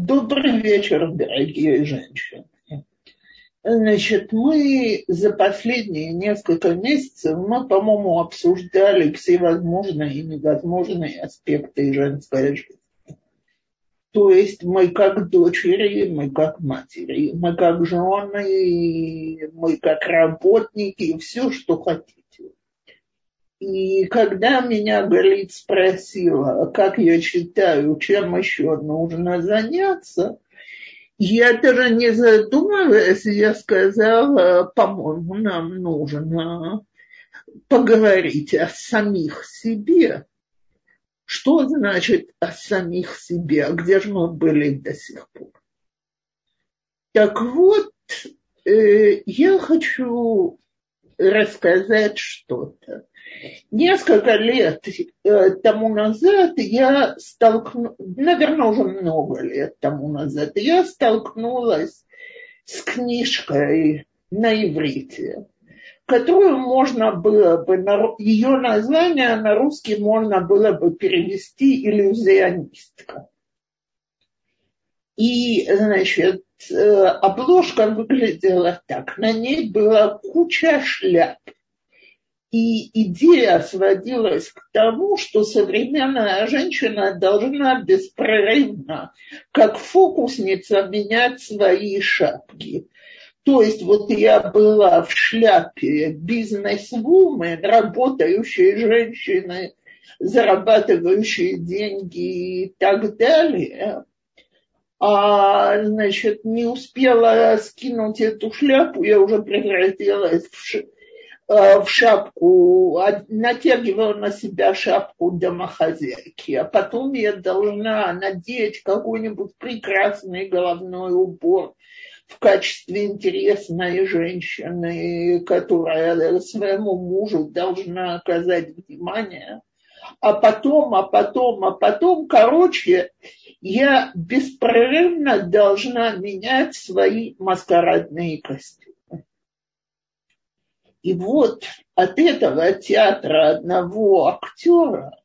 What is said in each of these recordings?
Добрый вечер, дорогие женщины. Значит, мы за последние несколько месяцев, мы, по-моему, обсуждали все возможные и невозможные аспекты женской жизни. То есть мы как дочери, мы как матери, мы как жены, мы как работники, все, что хотите. И когда меня Галит спросила, как я считаю, чем еще нужно заняться, я даже не задумываясь, я сказала, по-моему, нам нужно поговорить о самих себе. Что значит о самих себе? А где же мы были до сих пор? Так вот, э, я хочу рассказать что-то. Несколько лет э, тому назад я столкнулась, наверное, уже много лет тому назад, я столкнулась с книжкой на иврите, которую можно было бы, ее название на русский можно было бы перевести иллюзионистка. И, значит, э, обложка выглядела так. На ней была куча шляп и идея сводилась к тому, что современная женщина должна беспрерывно, как фокусница, менять свои шапки. То есть вот я была в шляпе бизнес-вумен, работающей женщины, зарабатывающей деньги и так далее. А, значит, не успела скинуть эту шляпу, я уже превратилась в Э, в шапку, натягивала на себя шапку домохозяйки, а потом я должна надеть какой-нибудь прекрасный головной убор в качестве интересной женщины, которая своему мужу должна оказать внимание. А потом, а потом, а потом, короче, я беспрерывно должна менять свои маскарадные костюмы. И вот от этого театра одного актера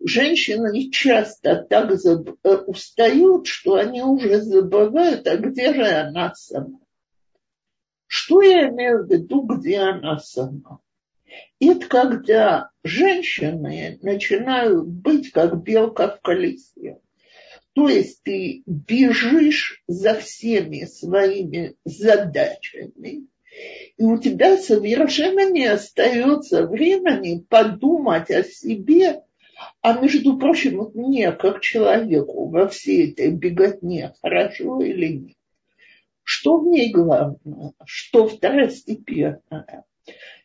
женщины часто так заб... Э, устают, что они уже забывают, а где же она сама. Что я имею в виду, где она сама? Это когда женщины начинают быть как белка в колесе. То есть ты бежишь за всеми своими задачами, и у тебя совершенно не остается времени подумать о себе, а между прочим, мне, как человеку, во всей этой беготне, хорошо или нет. Что в ней главное, что второстепенное,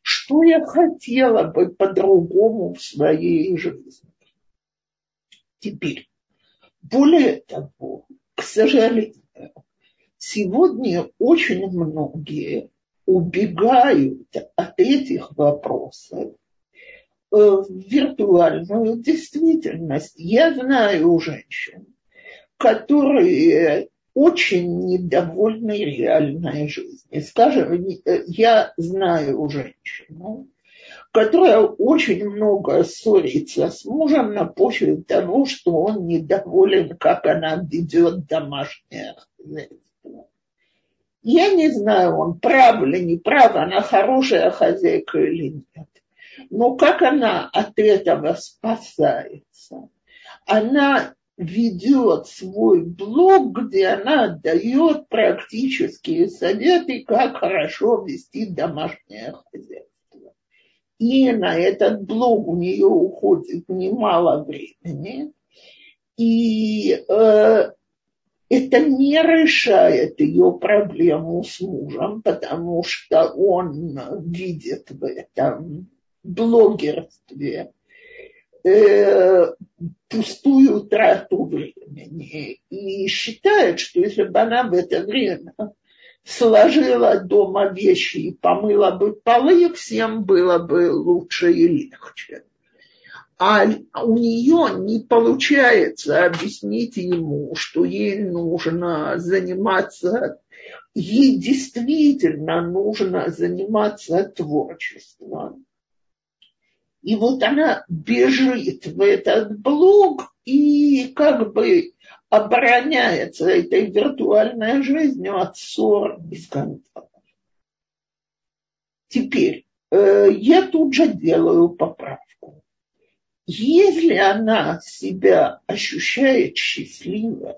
что я хотела бы по-другому в своей жизни. Теперь, более того, к сожалению, сегодня очень многие убегают от этих вопросов э, в виртуальную действительность. Я знаю женщин, которые очень недовольны реальной жизнью. Скажем, э, я знаю женщину, которая очень много ссорится с мужем на почве того, что он недоволен, как она ведет домашнее хозяйство. Я не знаю, он прав или не прав, она хорошая хозяйка или нет. Но как она от этого спасается? Она ведет свой блог, где она дает практические советы, как хорошо вести домашнее хозяйство. И на этот блог у нее уходит немало времени. И э, это не решает ее проблему с мужем, потому что он видит в этом блогерстве э, пустую трату времени и считает, что если бы она в это время сложила дома вещи и помыла бы полы, всем было бы лучше и легче а у нее не получается объяснить ему, что ей нужно заниматься, ей действительно нужно заниматься творчеством. И вот она бежит в этот блог и как бы обороняется этой виртуальной жизнью от ссор и скандалов. Теперь, э, я тут же делаю поправку. Если она себя ощущает счастливой,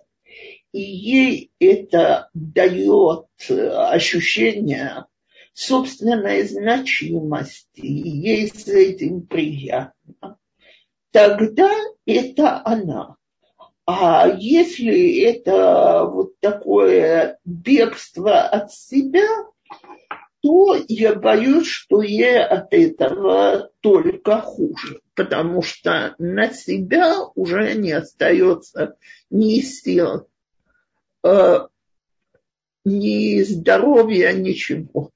и ей это дает ощущение собственной значимости, ей с этим приятно, тогда это она. А если это вот такое бегство от себя, то я боюсь, что ей от этого только хуже, потому что на себя уже не остается ни сил, э, ни здоровья, ничего.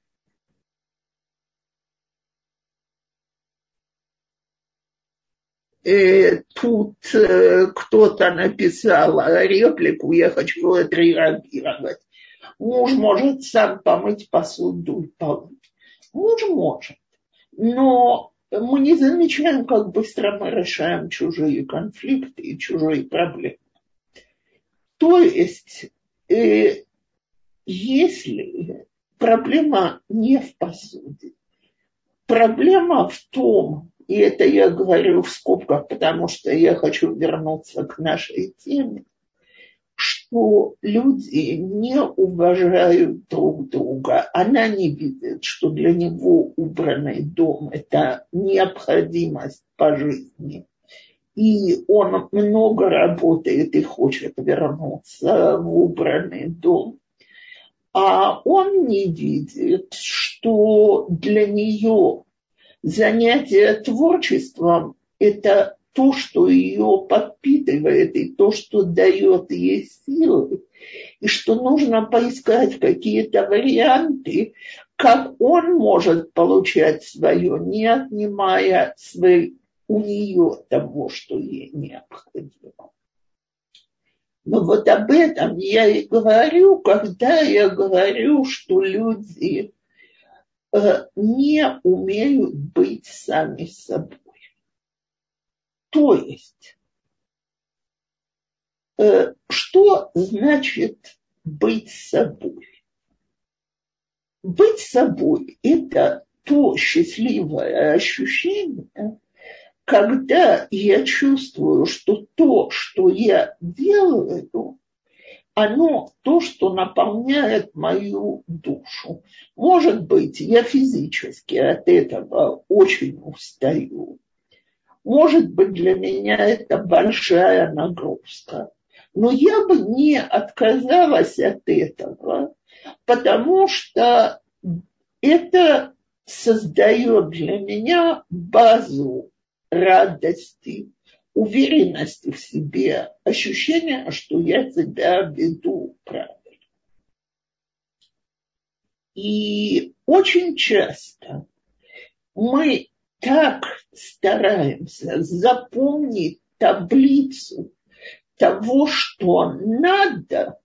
Э, тут э, кто-то написал реплику, я хочу отреагировать. Муж может сам помыть посуду и полы. Муж может, но мы не замечаем, как быстро мы решаем чужие конфликты и чужие проблемы. То есть, э, если проблема не в посуде, проблема в том, и это я говорю в скобках, потому что я хочу вернуться к нашей теме, что люди не уважают друг друга. Она не видит, что для него убранный дом – это необходимость по жизни. И он много работает и хочет вернуться в убранный дом. А он не видит, что для нее занятие творчеством – это то, что ее подпитывает, и то, что дает ей силы, и что нужно поискать какие-то варианты, как он может получать свое, не отнимая свой, у нее того, что ей необходимо. Но вот об этом я и говорю, когда я говорю, что люди не умеют быть сами собой. То есть, э, что значит быть собой? Быть собой – это то счастливое ощущение, когда я чувствую, что то, что я делаю, оно то, что наполняет мою душу. Может быть, я физически от этого очень устаю. Может быть, для меня это большая нагрузка. Но я бы не отказалась от этого, потому что это создает для меня базу радости, уверенности в себе, ощущение, что я себя веду правильно. И очень часто мы так стараемся запомнить таблицу того, что надо,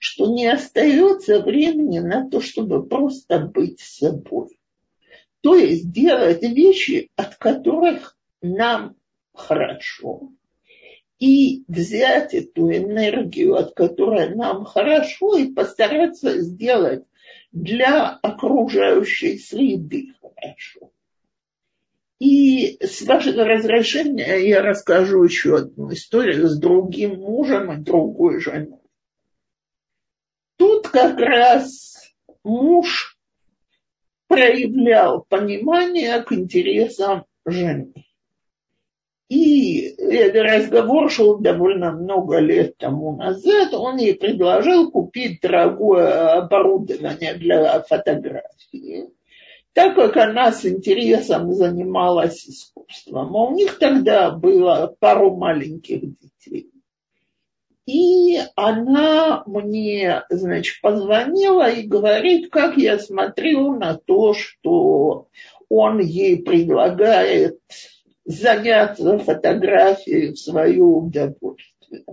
что не остается времени на то, чтобы просто быть собой. То есть делать вещи, от которых нам хорошо, и взять эту энергию, от которой нам хорошо, и постараться сделать для окружающей среды хорошо. И с вашего разрешения я расскажу еще одну историю с другим мужем и другой женой. Тут как раз муж проявлял понимание к интересам жены. И этот разговор шел довольно много лет тому назад. Он ей предложил купить дорогое оборудование для фотографии, так как она с интересом занималась искусством. А у них тогда было пару маленьких детей. И она мне, значит, позвонила и говорит, как я смотрю на то, что он ей предлагает заняться фотографией в свое удовольствие.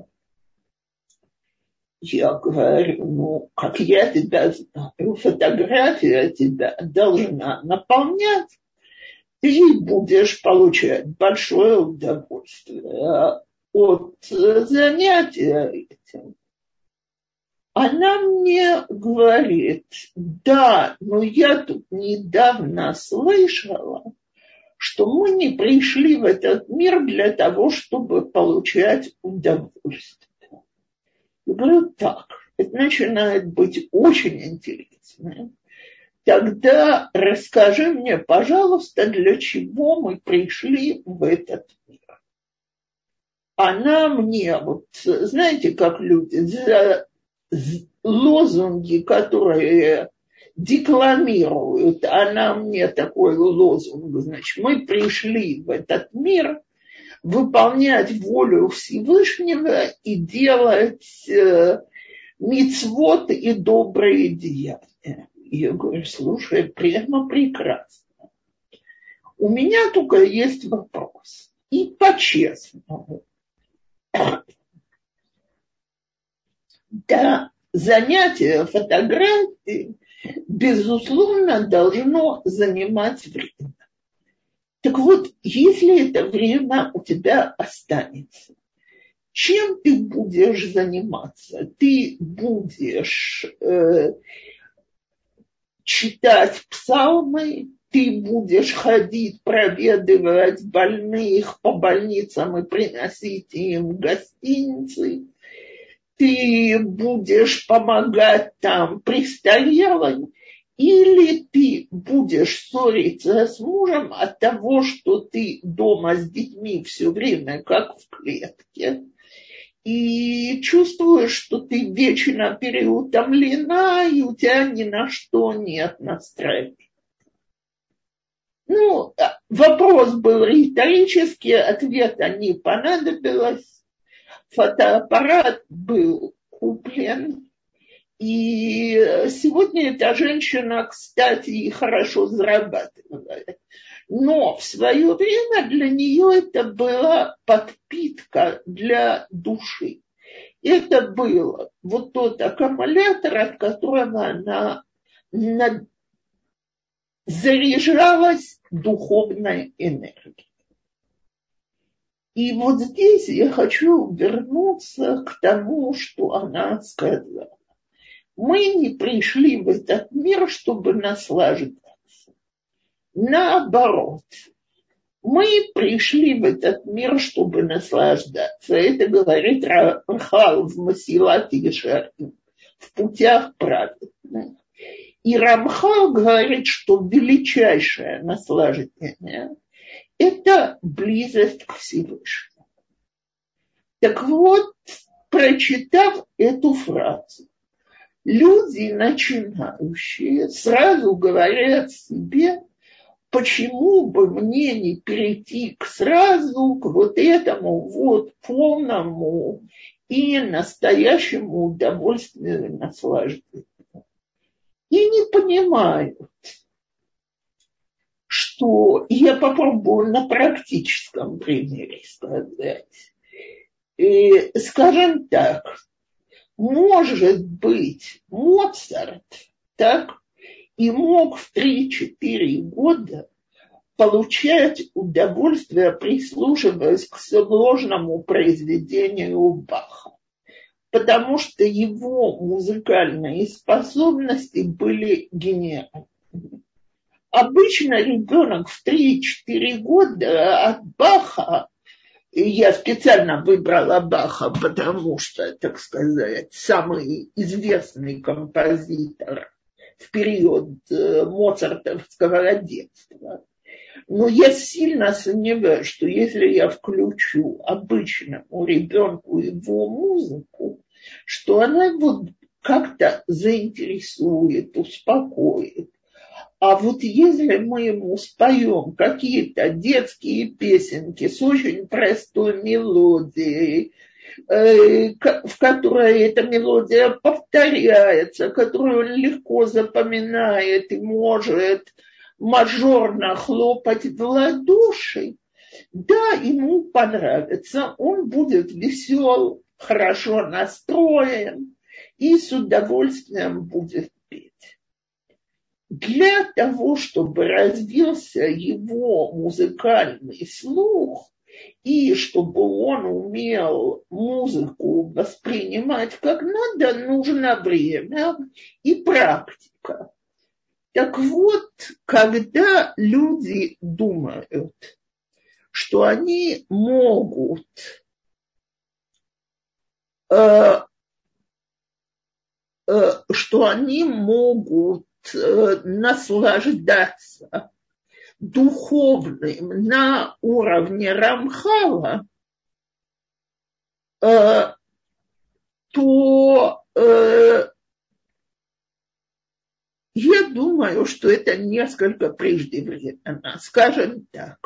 Я говорю, ну, как я тебя знаю, фотография тебя должна наполнять, ты будешь получать большое удовольствие. от занятия этим, она мне говорит, да, но я тут недавно слышала, что мы не пришли в этот мир для того, чтобы получать удовольствие. Я говорю, так, это начинает быть очень интересно. Тогда расскажи мне, пожалуйста, для чего мы пришли в этот мир. Она мне, вот знаете, как люди за лозунги, которые декламируют, она мне такой лозунг, значит, мы пришли в этот мир выполнять волю Всевышнего и делать э, мицвод и добрые деяния. Я говорю, слушай, прямо прекрасно. У меня только есть вопрос. И по-честному да, занятие фотографией, безусловно, должно занимать время. Так вот, если это время у тебя останется, чем ты будешь заниматься? Ты будешь э, читать псалмы, ты будешь ходить, проведывать больных по больницам и приносить им гостиницы, ты будешь помогать там престарелым, или ты будешь ссориться с мужем от того, что ты дома с детьми все время как в клетке, и чувствуешь, что ты вечно переутомлена, и у тебя ни на что нет настроения. Ну, вопрос был риторический, ответа не понадобилось фотоаппарат был куплен. И сегодня эта женщина, кстати, хорошо зарабатывает. Но в свое время для нее это была подпитка для души. Это был вот тот аккумулятор, от которого она заряжалась духовной энергией. И вот здесь я хочу вернуться к тому, что она сказала. Мы не пришли в этот мир, чтобы наслаждаться. Наоборот, мы пришли в этот мир, чтобы наслаждаться. Это говорит Рамхал в Масилате в путях праведных. И Рамхал говорит, что величайшее наслаждение – это близость к Всевышнему. Так вот, прочитав эту фразу, люди начинающие сразу говорят себе, почему бы мне не перейти к сразу к вот этому вот полному и настоящему удовольствию и наслаждению. И не понимают, что я попробую на практическом примере сказать. И, скажем так, может быть, Моцарт так и мог в 3-4 года получать удовольствие, прислушиваясь к сложному произведению Баха, потому что его музыкальные способности были гениальны. Обычно ребенок в 3-4 года от Баха, я специально выбрала Баха, потому что, так сказать, самый известный композитор в период э, моцартовского детства. Но я сильно сомневаюсь, что если я включу обычному ребенку его музыку, что она его как-то заинтересует, успокоит. А вот если мы ему споем какие-то детские песенки с очень простой мелодией, э, в которой эта мелодия повторяется, которую он легко запоминает и может мажорно хлопать в ладоши, да, ему понравится, он будет весел, хорошо настроен и с удовольствием будет для того, чтобы развился его музыкальный слух, и чтобы он умел музыку воспринимать как надо, нужно время и практика. Так вот, когда люди думают, что они могут э, э, что они могут наслаждаться духовным на уровне Рамхала, э, то э, я думаю, что это несколько преждевременно, скажем так.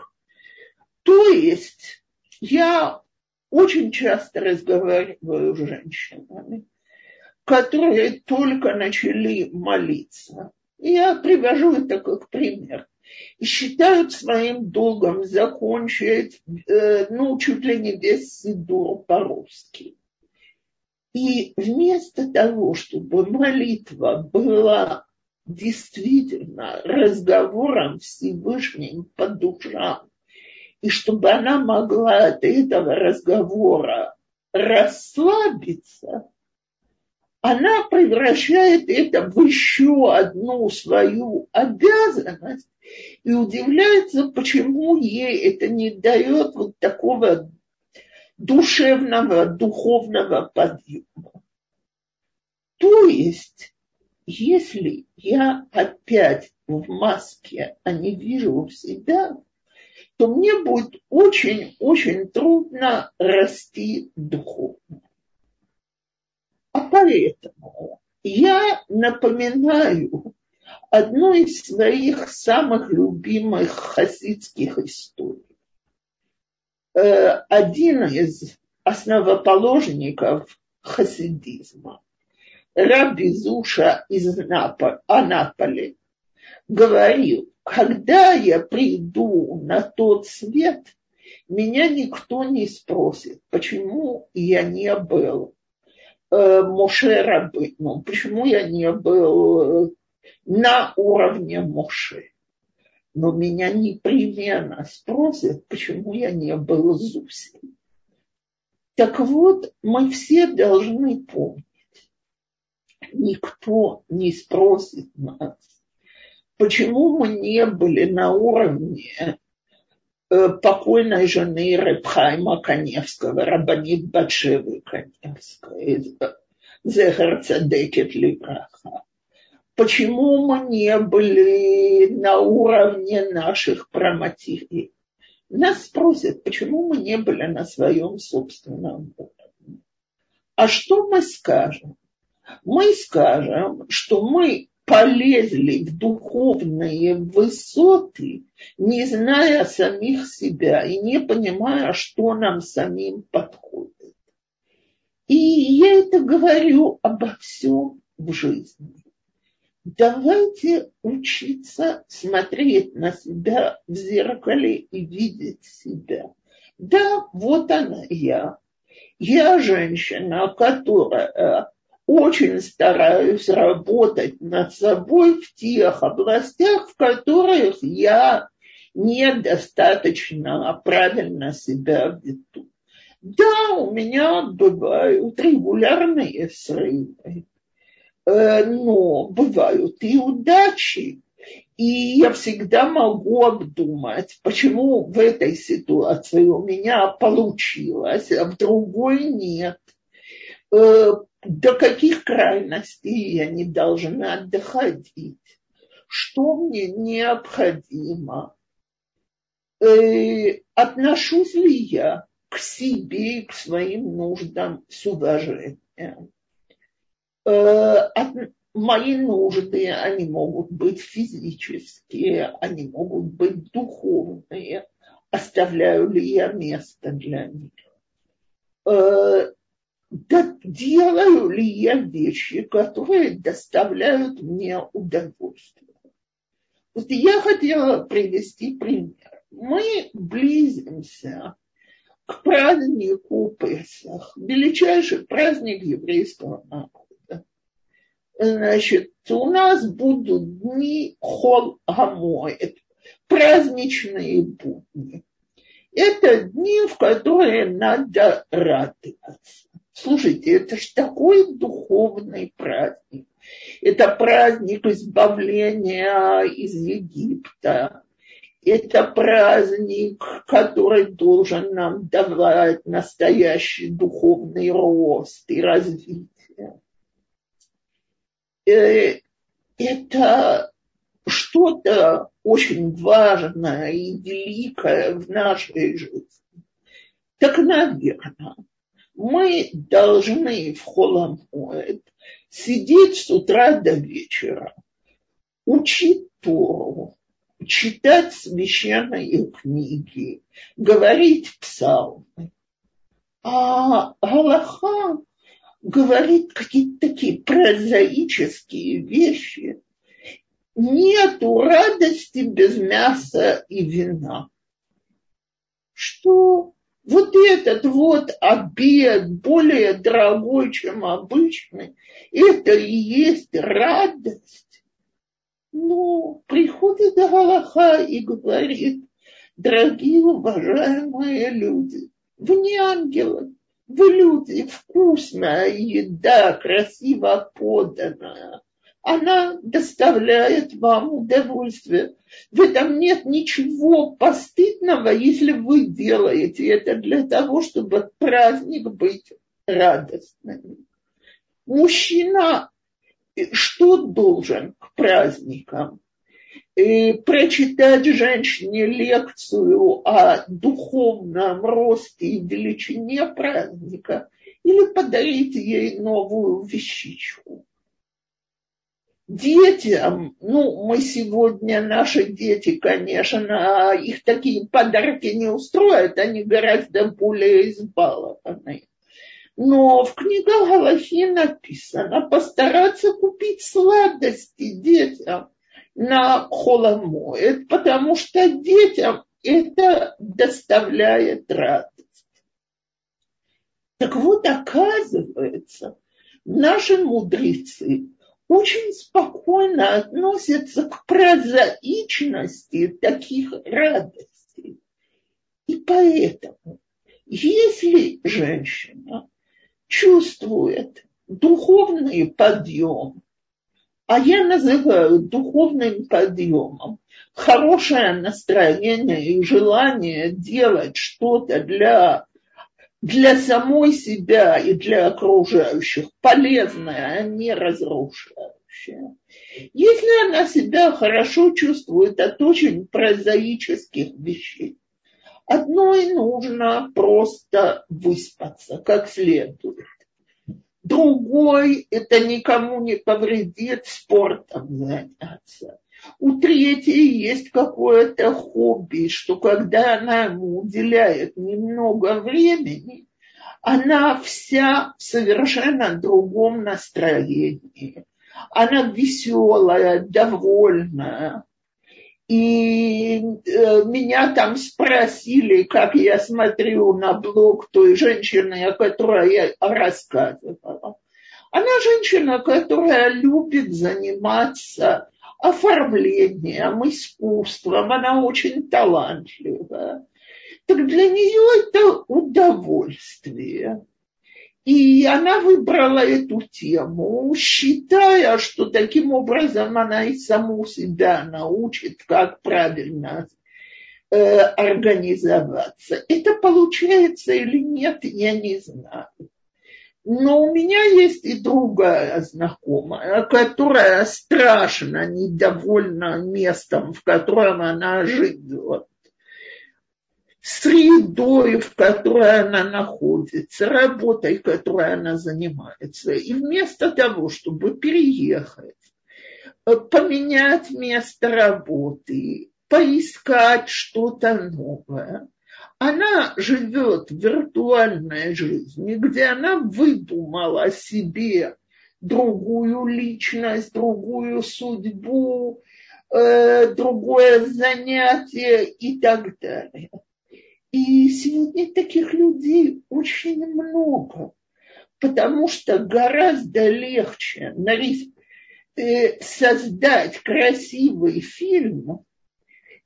То есть я очень часто разговариваю с женщинами, которые только начали молиться. Я привожу это как пример и считают своим долгом закончить, э, ну, чуть ли не весь Сидур по-русски. И вместо того, чтобы молитва была действительно разговором Всевышним по душам, и чтобы она могла от этого разговора расслабиться, она превращает это в еще одну свою обязанность и удивляется, почему ей это не дает вот такого душевного, духовного подъема. То есть, если я опять в маске, а не вижу себя, то мне будет очень-очень трудно расти духовно. Поэтому я напоминаю одну из своих самых любимых хасидских историй. Э, один из основоположников хасидизма, Раби Зуша из Анаполи, говорил, когда я приду на тот свет, меня никто не спросит, почему я не был Моше Рабыну, почему я не был э, на уровне Моше. Но меня непременно спросят, почему я не был Зусей. Так вот, мы все должны помнить, никто не спросит нас, почему мы не были на уровне э, покойной жены Репхайма Коневского, Рабанит Батшевы Коневской, Зехар Цадекет Либраха почему мы не были на уровне наших проматерей. Нас спросят, почему мы не были на своем собственном уровне. А что мы скажем? Мы скажем, что мы полезли в духовные высоты, не зная самих себя и не понимая, что нам самим подходит. И я это говорю обо всем в жизни давайте учиться смотреть на себя в зеркале и видеть себя. Да, вот она я. Я женщина, которая очень стараюсь работать над собой в тех областях, в которых я недостаточно правильно себя веду. Да, у меня бывают регулярные срывы. Э, но бывают и удачи. И я всегда могу обдумать, почему в этой ситуации у меня получилось, а в другой нет. Э, до каких крайностей я не должна доходить? Что мне необходимо? Э, отношусь ли я к себе и к своим нуждам с уважением? Э, мои нужды, они могут быть физические, они могут быть духовные. Оставляю ли я место для них? Да, делаю ли я вещи, которые доставляют мне удовольствие? Вот я хотела привести пример. Мы близимся к празднику Песах, величайший праздник еврейского народа значит, у нас будут дни хол гамоет, праздничные будни. Это дни, в которые надо радоваться. Слушайте, это же такой духовный праздник. Это праздник избавления из Египта. Это праздник, который должен нам давать настоящий духовный рост и развитие. Э, это что-то очень важное и великое в нашей жизни. Так, наверное, мы должны в Холомоэд сидеть с утра до вечера, учить Тору, читать священные книги, говорить псалмы. А Галаха говорит какие-то такие прозаические вещи. Нету радости без мяса и вина. Что вот этот вот обед более дорогой, чем обычный, это и есть радость. Но приходит Галаха и говорит, дорогие уважаемые люди, вы не ангелы, вы люди, вкусная еда, красиво поданная, она доставляет вам удовольствие. В этом нет ничего постыдного, если вы делаете это для того, чтобы праздник быть радостным. Мужчина что должен к праздникам? И прочитать женщине лекцию о духовном росте и величине праздника или подарить ей новую вещичку детям, ну, мы сегодня, наши дети, конечно, их такие подарки не устроят, они гораздо более избалованы. Но в книгах Галахи написано постараться купить сладости детям на холомоет, потому что детям это доставляет радость. Так вот, оказывается, наши мудрецы очень спокойно относятся к прозаичности таких радостей. И поэтому, если женщина чувствует духовный подъем, а я называю духовным подъемом хорошее настроение и желание делать что-то для для самой себя и для окружающих полезное, а не разрушающее. Если она себя хорошо чувствует от очень прозаических вещей, одной нужно просто выспаться как следует. Другой это никому не повредит спортом заняться у третьей есть какое-то хобби, что когда она ему уделяет немного времени, она вся в совершенно другом настроении. Она веселая, довольная. И э, меня там спросили, как я смотрю на блог той женщины, о которой я рассказывала. Она женщина, которая любит заниматься оформлением, искусством, она очень талантливая. Так для нее это удовольствие. И она выбрала эту тему, считая, что таким образом она и саму себя научит, как правильно э, организоваться. Это получается или нет, я не знаю. Но у меня есть и другая знакомая, которая страшно недовольна местом, в котором она живет, средой, в которой она находится, работой, которой она занимается. И вместо того, чтобы переехать, поменять место работы, поискать что-то новое – она живет виртуальной жизни, где она выдумала себе другую личность, другую судьбу, э, другое занятие и так далее. И сегодня таких людей очень много, потому что гораздо легче нарис... э, создать красивый фильм,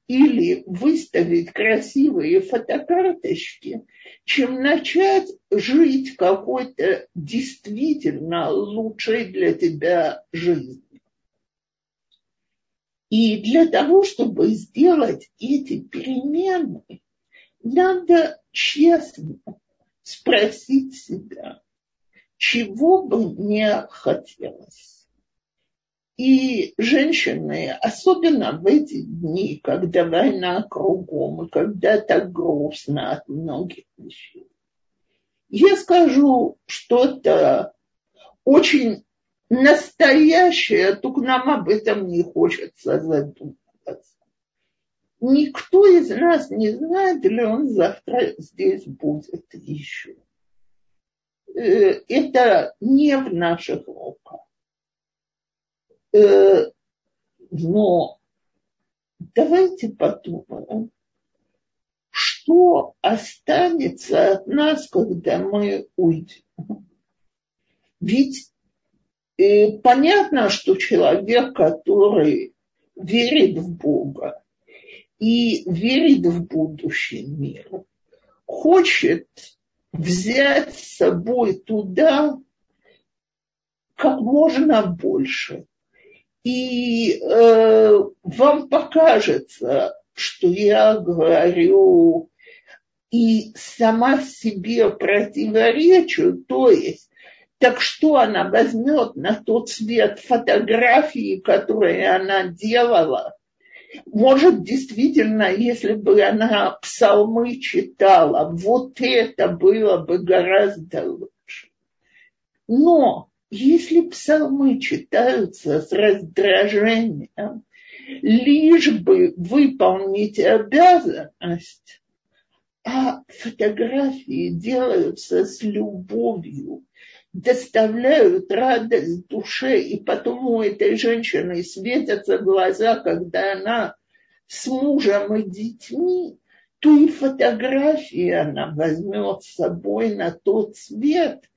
или выставить красивые фотокарточки, чем начать жить какой-то действительно лучшей для тебя жизнью. И для того, чтобы сделать эти перемены, надо честно спросить себя, чего бы мне хотелось. И женщины, особенно в эти дни, когда война кругом, когда так грустно от многих вещей, я скажу что-то очень настоящее, только нам об этом не хочется задумываться. Никто из нас не знает, ли он завтра здесь будет еще. Э, это не в наших руках. Э, но давайте подумаем, что останется от нас, когда мы уйдем. Ведь и понятно, что человек, который верит в Бога и верит в будущий мир, хочет взять с собой туда как можно больше. И э, вам покажется, что я говорю и сама себе противоречу, то есть так что она возьмет на тот свет фотографии, которые она делала? Может, действительно, если бы она псалмы читала, вот это было бы гораздо лучше. Но если псалмы читаются с раздражением, лишь бы выполнить обязанность, а фотографии делаются с любовью, доставляют радость душе, и потом у этой женщины светятся глаза, когда она с мужем и детьми, то и фотографии она возьмет с собой на тот свет,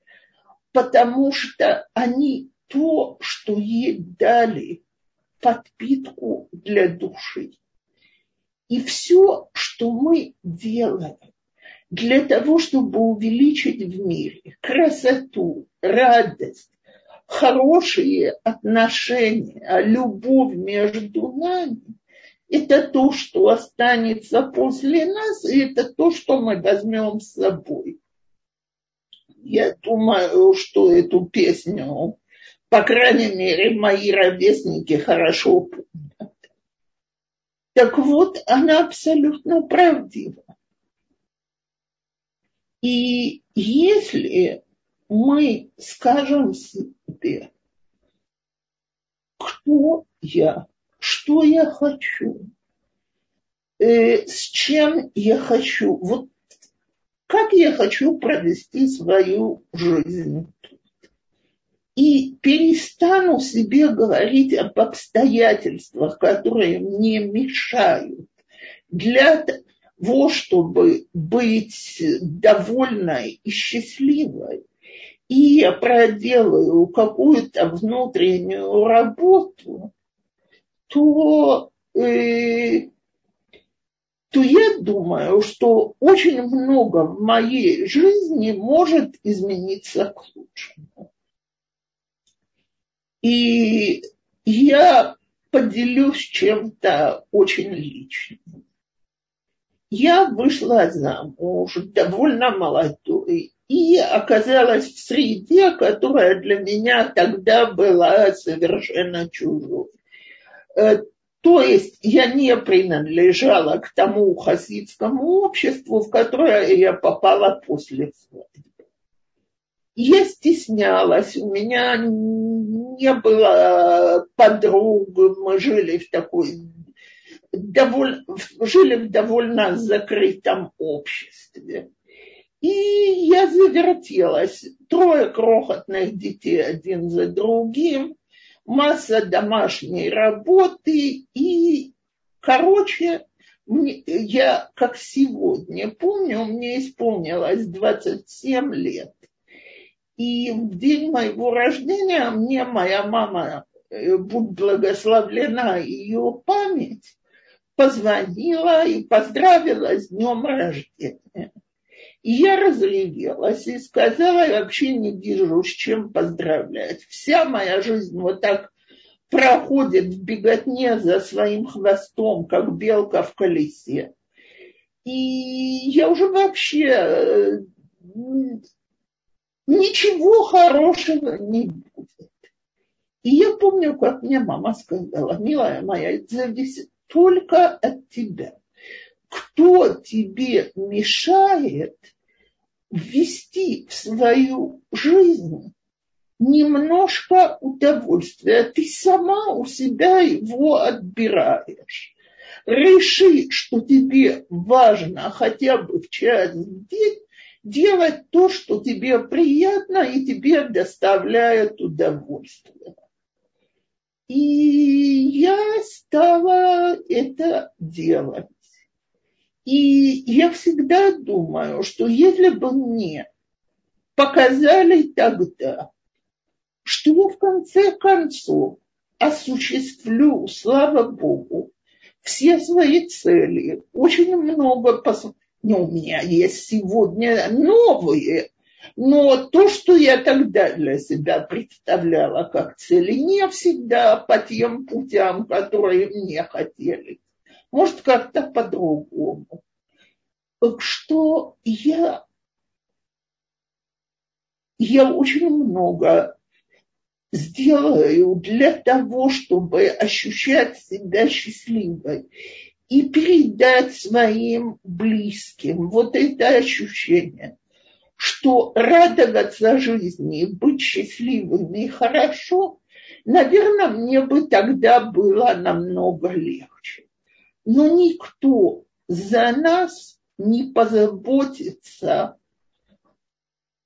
потому что они то, что ей дали подпитку для души. И все, что мы делаем, для того, чтобы увеличить в мире красоту, радость, хорошие отношения, любовь между нами, это то, что останется после нас, и это то, что мы возьмем с собой. Я думаю, что эту песню, по крайней мере, мои ровесники хорошо помнят. Так вот, она абсолютно правдива. И если мы скажем себе, кто я, что я хочу, э, с чем я хочу, вот как я хочу провести свою жизнь. И перестану себе говорить об обстоятельствах, которые мне мешают для того, чтобы быть довольной и счастливой, и я проделаю какую-то внутреннюю работу, то, э, то я думаю, что очень много в моей жизни может измениться к лучшему. И я поделюсь чем-то очень личным я вышла замуж довольно молодой и оказалась в среде, которая для меня тогда была совершенно чужой. То есть я не принадлежала к тому хасидскому обществу, в которое я попала после свадьбы. Я стеснялась, у меня не было подруг, мы жили в такой довольно, жили в довольно закрытом обществе. И я завертелась. Трое крохотных детей один за другим, масса домашней работы и, короче, я как сегодня помню, мне исполнилось 27 лет. И в день моего рождения мне моя мама, э, будь благословлена ее память, позвонила и поздравила с днем рождения. Я разревелась и сказала, я вообще не вижу, с чем поздравлять. Вся моя жизнь вот так проходит в беготне за своим хвостом, как белка в колесе. И я уже вообще э, ничего хорошего не будет. И я помню, как мне мама сказала, милая моя, это зависит только от тебя. Кто тебе мешает ввести в свою жизнь немножко удовольствия? Ты сама у себя его отбираешь. Реши, что тебе важно хотя бы в час в день делать то, что тебе приятно и тебе доставляет удовольствие. И я стала это делать. И я всегда думаю, что если бы мне показали тогда, что в конце концов осуществлю, слава Богу, все свои цели, очень много, ну, у меня есть сегодня новые но то, что я тогда для себя представляла как цели, не всегда по тем путям, которые мне хотелось. Может, как-то по-другому. Что я, я очень много сделаю для того, чтобы ощущать себя счастливой и передать своим близким вот это ощущение – что радоваться жизни, быть счастливым и хорошо, наверное, мне бы тогда было намного легче. Но никто за нас не позаботится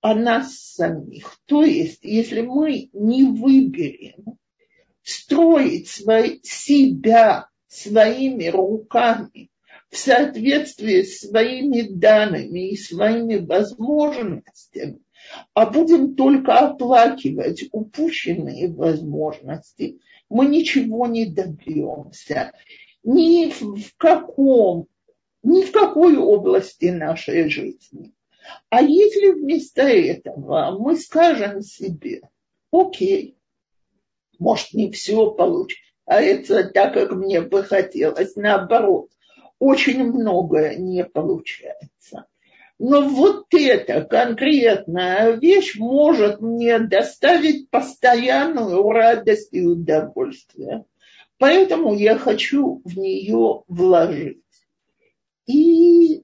о нас самих. То есть, если мы не выберем строить свои, себя своими руками в соответствии с своими данными и своими возможностями, а будем только оплакивать упущенные возможности, мы ничего не добьемся. Ни в каком, ни в какой области нашей жизни. А если вместо этого мы скажем себе, окей, может не все получится, а это так, как мне бы хотелось, наоборот, очень многое не получается. Но вот эта конкретная вещь может мне доставить постоянную радость и удовольствие. Поэтому я хочу в нее вложить. И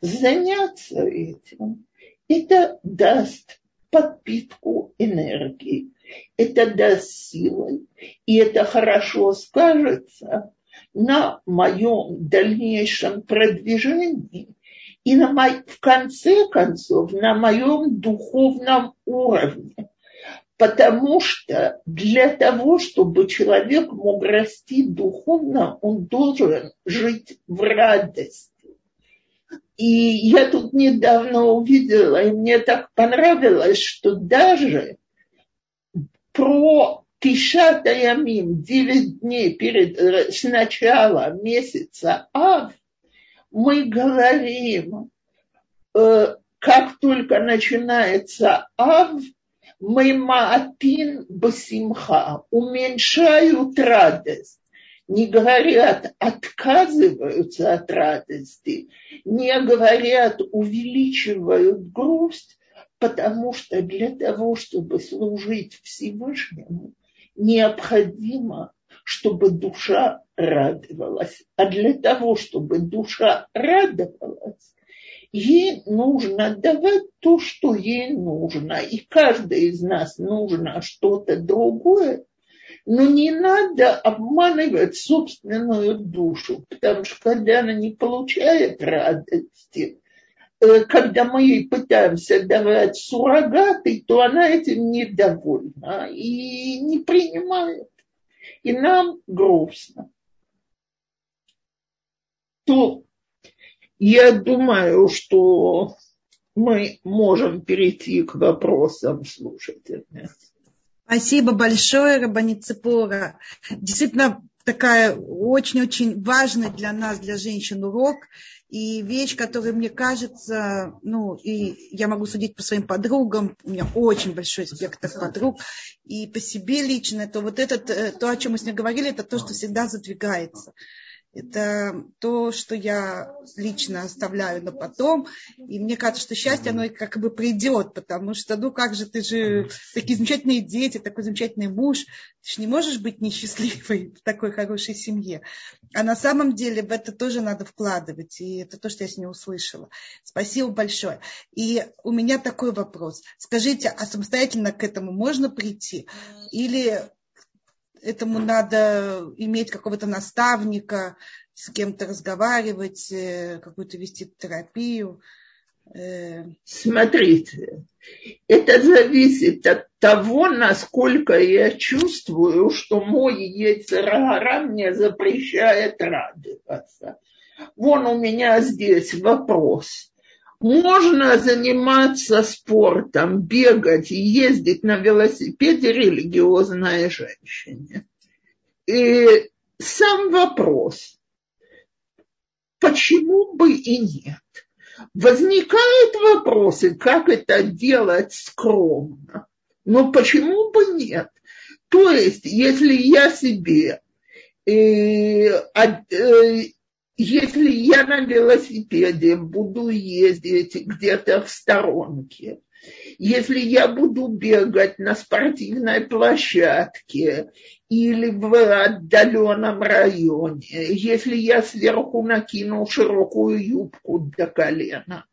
заняться этим, это даст подпитку энергии, это даст силы, и это хорошо скажется на моем дальнейшем продвижении и на мой, в конце концов на моем духовном уровне. Потому что для того, чтобы человек мог расти духовно, он должен жить в радости. И я тут недавно увидела, и мне так понравилось, что даже про Тиша Таямим, 9 дней перед, э, с начала месяца Ав, мы говорим, э, как только начинается Ав, мы маатин басимха, уменьшают радость. Не говорят, отказываются от радости, не говорят, увеличивают грусть, потому что для того, чтобы служить Всевышнему, необходимо, чтобы душа радовалась. А для того, чтобы душа радовалась, ей нужно давать то, что ей нужно. И каждый из нас нужно что-то другое. Но не надо обманывать собственную душу, потому что когда она не получает радости, Э, когда мы ей пытаемся давать суррогаты, то она этим недовольна и не принимает. И нам грустно. То я думаю, что мы можем перейти к вопросам слушателей. Спасибо большое, Рабанит Цепора. Действительно, такая очень-очень важная для нас, для женщин урок. И вещь, которая мне кажется, ну, и я могу судить по своим подругам, у меня очень большой спектр подруг, и по себе лично, то вот это, э, то, о чем мы с ней говорили, это то, что всегда задвигается это то, что я лично оставляю на потом. И мне кажется, что счастье, оно как бы придет, потому что, ну как же, ты же такие замечательные дети, такой замечательный муж, ты же не можешь быть несчастливой в такой хорошей семье. А на самом деле в это тоже надо вкладывать, и это то, что я с ней услышала. Спасибо большое. И у меня такой вопрос. Скажите, а самостоятельно к этому можно прийти? Или этому надо иметь какого-то наставника, с кем-то разговаривать, э, какую-то вести терапию. Э. Смотрите, это зависит от того, насколько я чувствую, что мой яйцерара мне запрещает радоваться. Вон у меня здесь вопрос. Можно заниматься спортом, бегать и ездить на велосипеде религиозная женщине. И сам вопрос, почему бы и нет? Возникают вопросы, как это делать скромно. Но почему бы нет? То есть, если я себе э, э, если я на велосипеде буду ездить где-то в сторонке, если я буду бегать на спортивной площадке или в отдаленном районе, если я сверху накину широкую юбку до колена,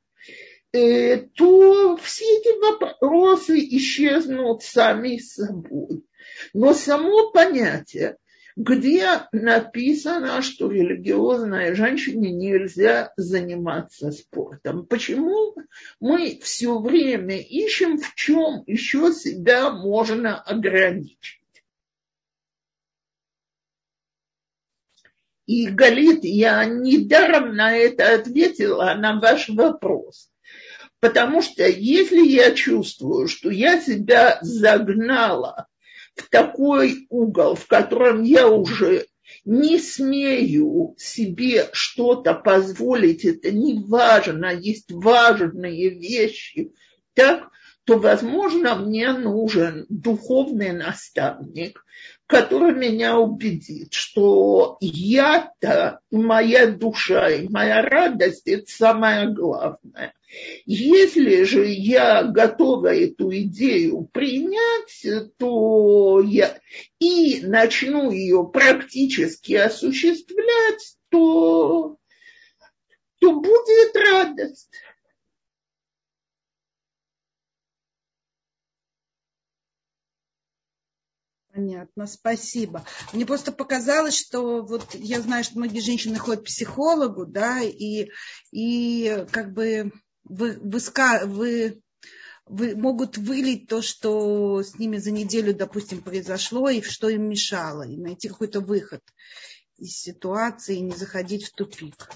э, то все эти вопросы исчезнут сами собой. Но само понятие где написано, что религиозной женщине нельзя заниматься спортом. Почему мы все время ищем, в чем еще себя можно ограничить? И Галит, я недаром на это ответила, на ваш вопрос. Потому что если я чувствую, что я себя загнала в такой угол, в котором я уже не смею себе что-то позволить, это не важно, есть важные вещи, так, то, возможно, мне нужен духовный наставник, который меня убедит, что я-то, моя душа и моя радость – это самое главное. Если же я готова эту идею принять, то я и начну ее практически осуществлять, то, то будет радость. Понятно, спасибо. Мне просто показалось, что вот я знаю, что многие женщины ходят к психологу, да, и, и как бы вы, вы, вы, вы могут вылить то, что с ними за неделю, допустим, произошло, и что им мешало, и найти какой-то выход из ситуации, и не заходить в тупик.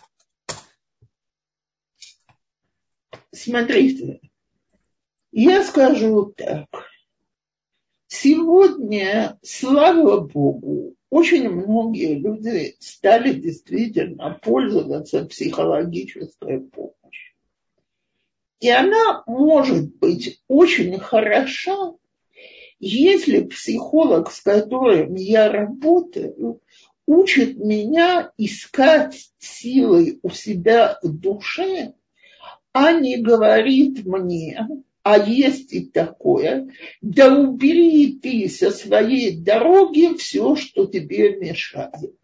Смотрите, я скажу так Сегодня, слава Богу, очень многие люди стали действительно пользоваться психологической помощью. И она может быть очень хороша, если психолог, с которым я работаю, учит меня искать силы у себя в душе, а не говорит мне, а есть и такое, да убери ты со своей дороги все, что тебе мешает.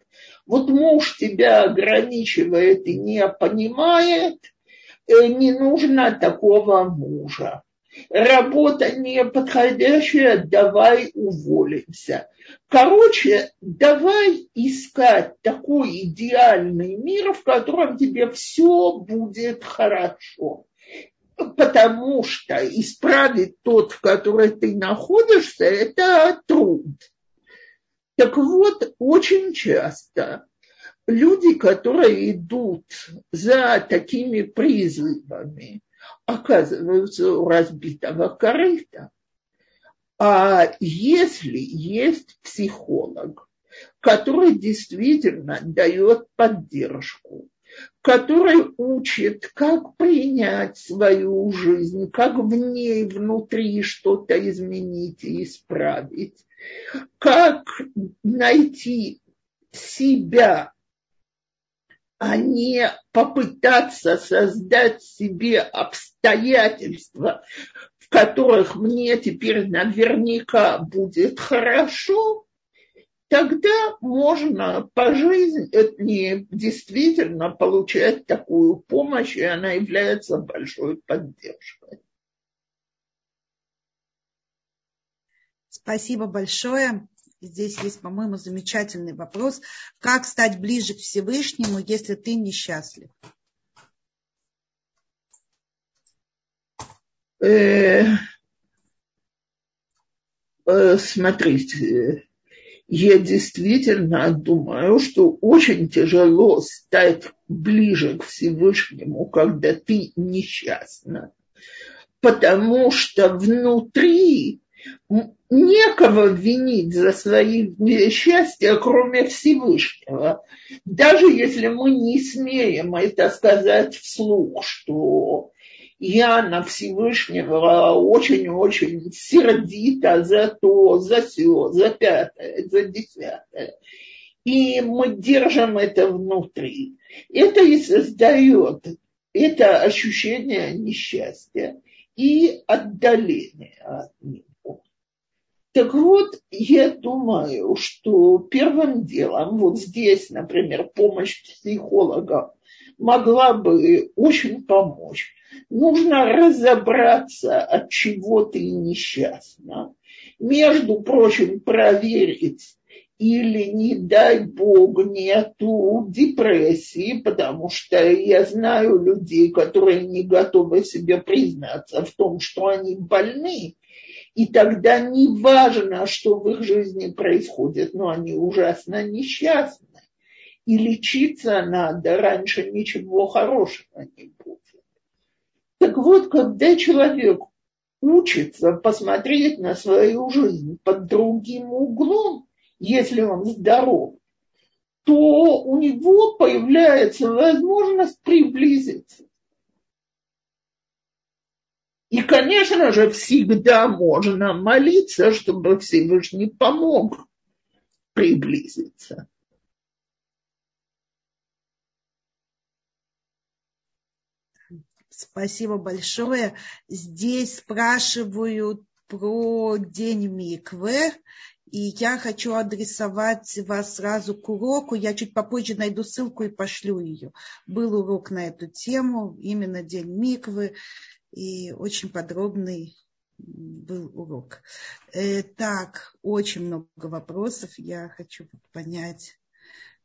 Вот муж тебя ограничивает и не понимает, э, не нужно такого мужа. Работа неподходящая, давай уволимся. Короче, давай искать такой идеальный мир, в котором тебе все будет хорошо потому что исправить тот, в котором ты находишься, это труд. Так вот, очень часто люди, которые идут за такими призывами, оказываются у разбитого корыта. А если есть психолог, который действительно дает поддержку, который учит, как принять свою жизнь, как в ней внутри что-то изменить и исправить, как найти себя, а не попытаться создать себе обстоятельства, в которых мне теперь наверняка будет хорошо, тогда можно по жизни действительно получать такую помощь, и она является большой поддержкой. Спасибо большое. Здесь есть, по-моему, замечательный вопрос. Как стать ближе к Всевышнему, если ты несчастлив? Э, э, смотрите, я действительно думаю, что очень тяжело стать ближе к Всевышнему, когда ты несчастна. Потому что внутри некого винить за свои счастья, кроме Всевышнего. Даже если мы не смеем это сказать вслух, что я на Всевышнего очень-очень сердита за то, за все, за пятое, за десятое. И мы держим это внутри. Это и создает это ощущение несчастья и отдаления от него. Так вот, я думаю, что первым делом, вот здесь, например, помощь психолога могла бы очень помочь нужно разобраться, от чего ты несчастна. Между прочим, проверить, или, не дай бог, нету депрессии, потому что я знаю людей, которые не готовы себе признаться в том, что они больны, и тогда не важно, что в их жизни происходит, но они ужасно несчастны. И лечиться надо, раньше ничего хорошего не будет. Так вот, когда человек учится посмотреть на свою жизнь под другим углом, если он здоров, то у него появляется возможность приблизиться. И, конечно же, всегда можно молиться, чтобы Всевышний помог приблизиться. Спасибо большое. Здесь спрашивают про день Миквы. И я хочу адресовать вас сразу к уроку. Я чуть попозже найду ссылку и пошлю ее. Был урок на эту тему, именно День Миквы. И очень подробный был урок. Э, так, очень много вопросов. Я хочу понять,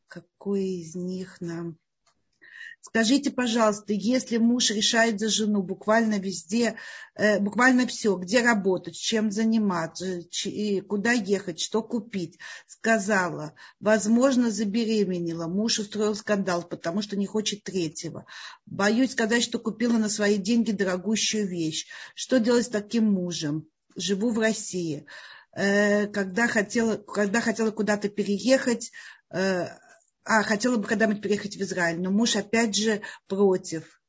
какой из них нам Скажите, пожалуйста, если муж решает за жену буквально везде, э, буквально все, где работать, чем заниматься, куда ехать, что купить, сказала, возможно, забеременела, муж устроил скандал, потому что не хочет третьего. Боюсь сказать, что купила на свои деньги дорогущую вещь. Что делать с таким мужем? Живу в России. Э, когда хотела, когда хотела куда-то переехать, э, а, хотела бы когда-нибудь переехать в Израиль, но муж опять же против.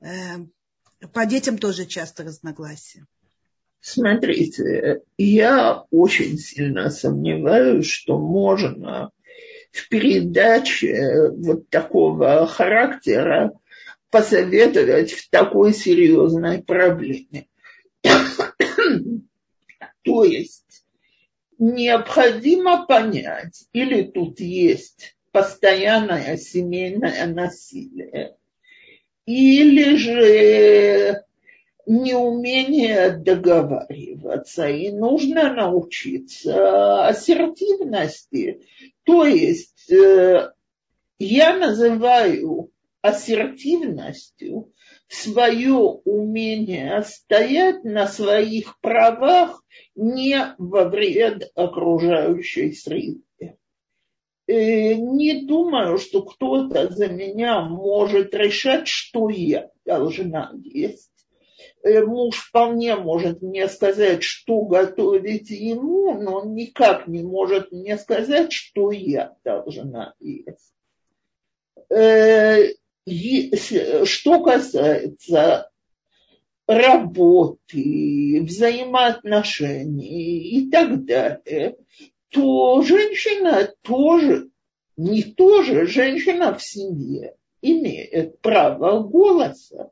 Э, по детям тоже часто разногласия. Смотрите, я очень сильно сомневаюсь, что можно в передаче вот такого характера посоветовать в такой серьезной проблеме. То есть необходимо понять, или тут есть постоянное семейное насилие, или же неумение договариваться, и нужно научиться ассертивности. То есть э, я называю ассертивностью свое умение стоять на своих правах не во вред окружающей среды. Э, не думаю, что кто-то за меня может решать, что я должна есть. Э, муж вполне может мне сказать, что готовить ему, но он никак не может мне сказать, что я должна есть. Что касается работы, взаимоотношений и так далее, то женщина тоже, не тоже, женщина в семье имеет право голоса.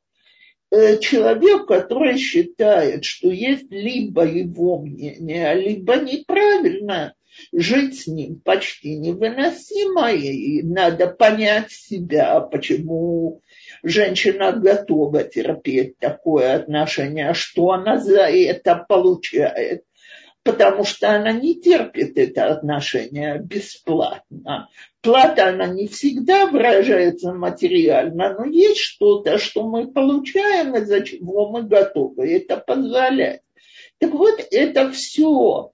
Э, человек, который считает, что есть либо его мнение, либо неправильно, жить с ним почти невыносимо, и надо понять себя, почему женщина готова терпеть такое отношение, что она за это получает потому что она не терпит это отношение бесплатно. Плата, она не всегда выражается материально, но есть что-то, что мы получаем, из-за чего мы готовы это позволять. Так вот, это все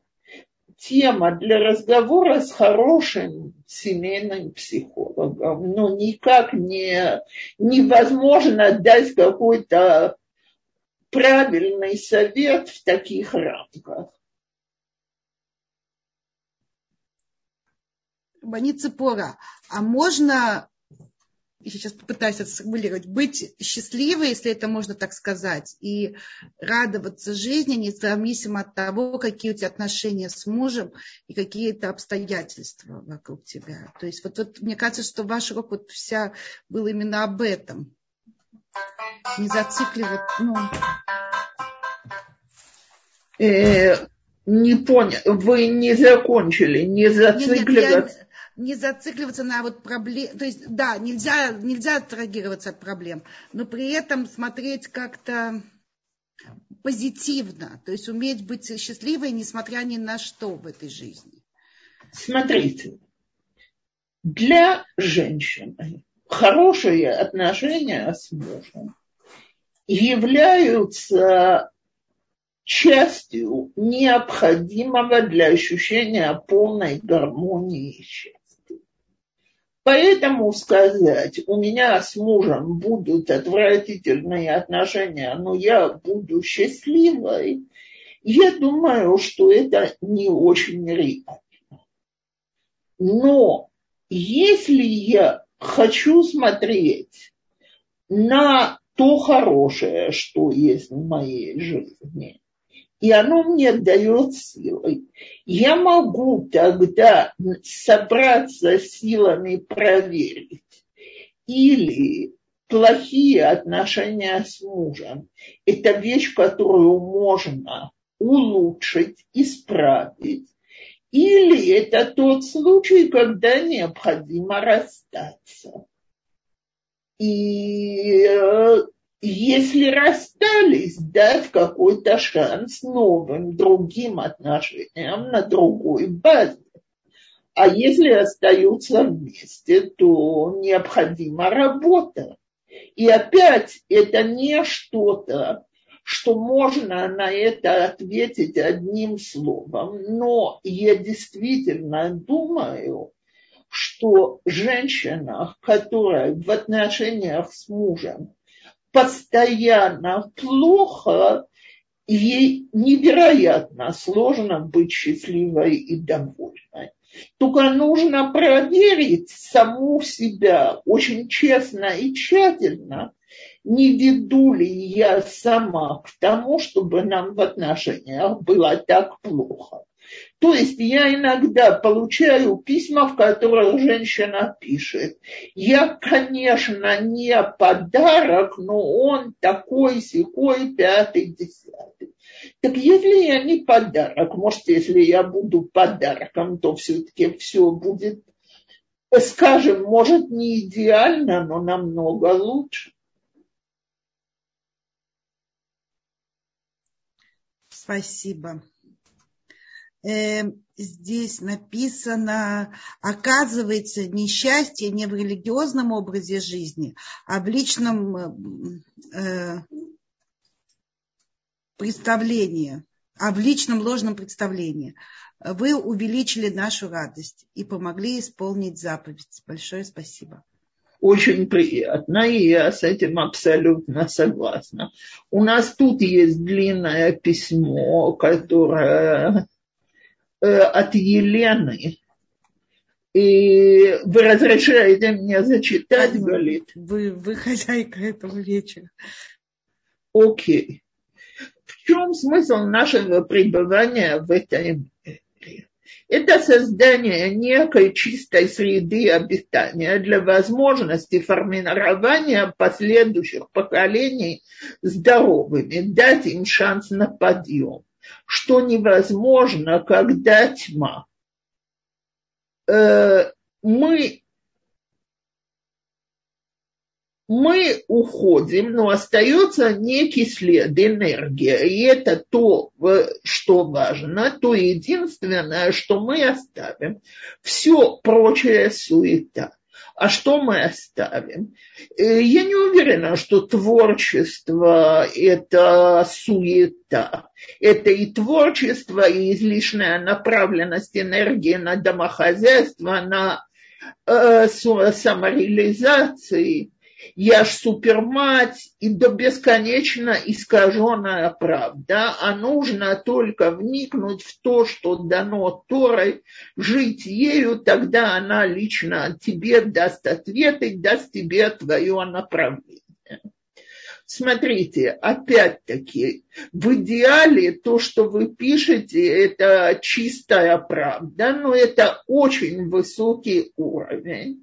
тема для разговора с хорошим семейным психологом. Но никак не, невозможно дать какой-то правильный совет в таких рамках. Баница Пора, а можно, я сейчас попытаюсь это сформулировать, быть счастливой, если это можно так сказать, и радоваться жизни, независимо от того, какие у тебя отношения с мужем и какие-то обстоятельства вокруг тебя. То есть вот, вот мне кажется, что ваш урок вот вся был именно об этом. Не зацикливать, ну... Э, не понял, вы не закончили, не зацикливаться не зацикливаться на вот проблем, то есть, да, нельзя, нельзя отреагироваться от проблем, но при этом смотреть как-то позитивно, то есть уметь быть счастливой, несмотря ни на что в этой жизни. Смотрите, для женщины хорошие отношения с мужем являются частью необходимого для ощущения полной гармонии. Поэтому сказать, у меня с мужем будут отвратительные отношения, но я буду счастливой, я думаю, что это не очень реально. Но если я хочу смотреть на то хорошее, что есть в моей жизни, и оно мне дает силы. Я могу тогда собраться силами проверить. Или плохие отношения с мужем – это вещь, которую можно улучшить, исправить. Или это тот случай, когда необходимо расстаться. И э, если расстались, дать какой-то шанс новым, другим отношениям на другой базе. А если остаются вместе, то необходима работа. И опять это не что-то, что можно на это ответить одним словом. Но я действительно думаю, что женщина, которая в отношениях с мужем постоянно плохо, ей невероятно сложно быть счастливой и довольной. Только нужно проверить саму себя очень честно и тщательно, не веду ли я сама к тому, чтобы нам в отношениях было так плохо. То есть я иногда получаю письма, в которых женщина пишет, я, конечно, не подарок, но он такой, секой, пятый, десятый. Так если я не подарок, может, если я буду подарком, то все-таки все будет, скажем, может, не идеально, но намного лучше. Спасибо э, здесь написано, оказывается, несчастье не в религиозном образе жизни, а в личном э, представлении, а в личном ложном представлении. Вы увеличили нашу радость и помогли исполнить заповедь. Большое спасибо. очень приятно, и я с этим абсолютно согласна. У нас тут есть длинное письмо, которое э, от Елены. И вы разрешаете мне зачитать, Галит? Вы, вы хозяйка этого вечера. Окей. В чем смысл нашего пребывания в этой мире? Это создание некой чистой среды обитания для возможности формирования последующих поколений здоровыми, дать им шанс на подъем, что невозможно, когда тьма. Э, мы мы уходим, но остается некий след, энергия. И это то, что важно, то единственное, что мы оставим. Все прочее суета. А что мы оставим? Э, я не уверена, что творчество – это суета. Это и творчество, и излишняя направленность энергии на домохозяйство, на э, самореализации – я ж супермать, и до бесконечно искаженная правда, а нужно только вникнуть в то, что дано Торой, жить ею, тогда она лично тебе даст ответы, даст тебе твое направление. Смотрите, опять-таки, в идеале то, что вы пишете, это чистая правда, но это очень высокий уровень.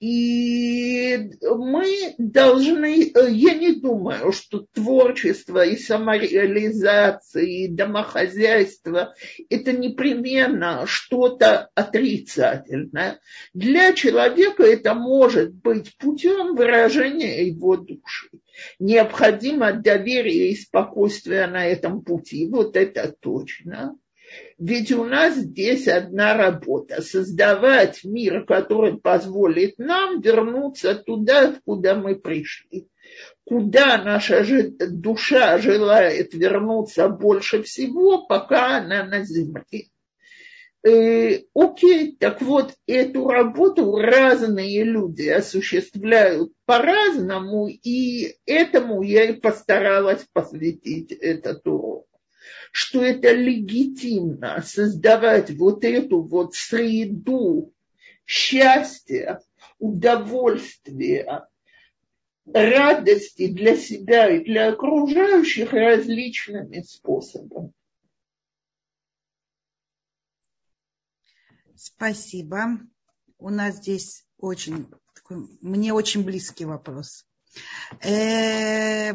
И мы должны, я не думаю, что творчество и самореализация, и домохозяйство – это непременно что-то отрицательное. Для человека это может быть путем выражения его души. Необходимо доверие и спокойствие на этом пути, вот это точно. Ведь у нас здесь одна работа – создавать мир, который позволит нам вернуться туда, откуда мы пришли. Куда наша душа желает вернуться больше всего, пока она на земле. Э, окей, так вот, эту работу разные люди осуществляют по-разному, и этому я и постаралась посвятить этот урок что это легитимно создавать вот эту вот среду счастья, удовольствия, радости для себя и для окружающих различными способами. Спасибо. У нас здесь очень, мне очень близкий вопрос. Э,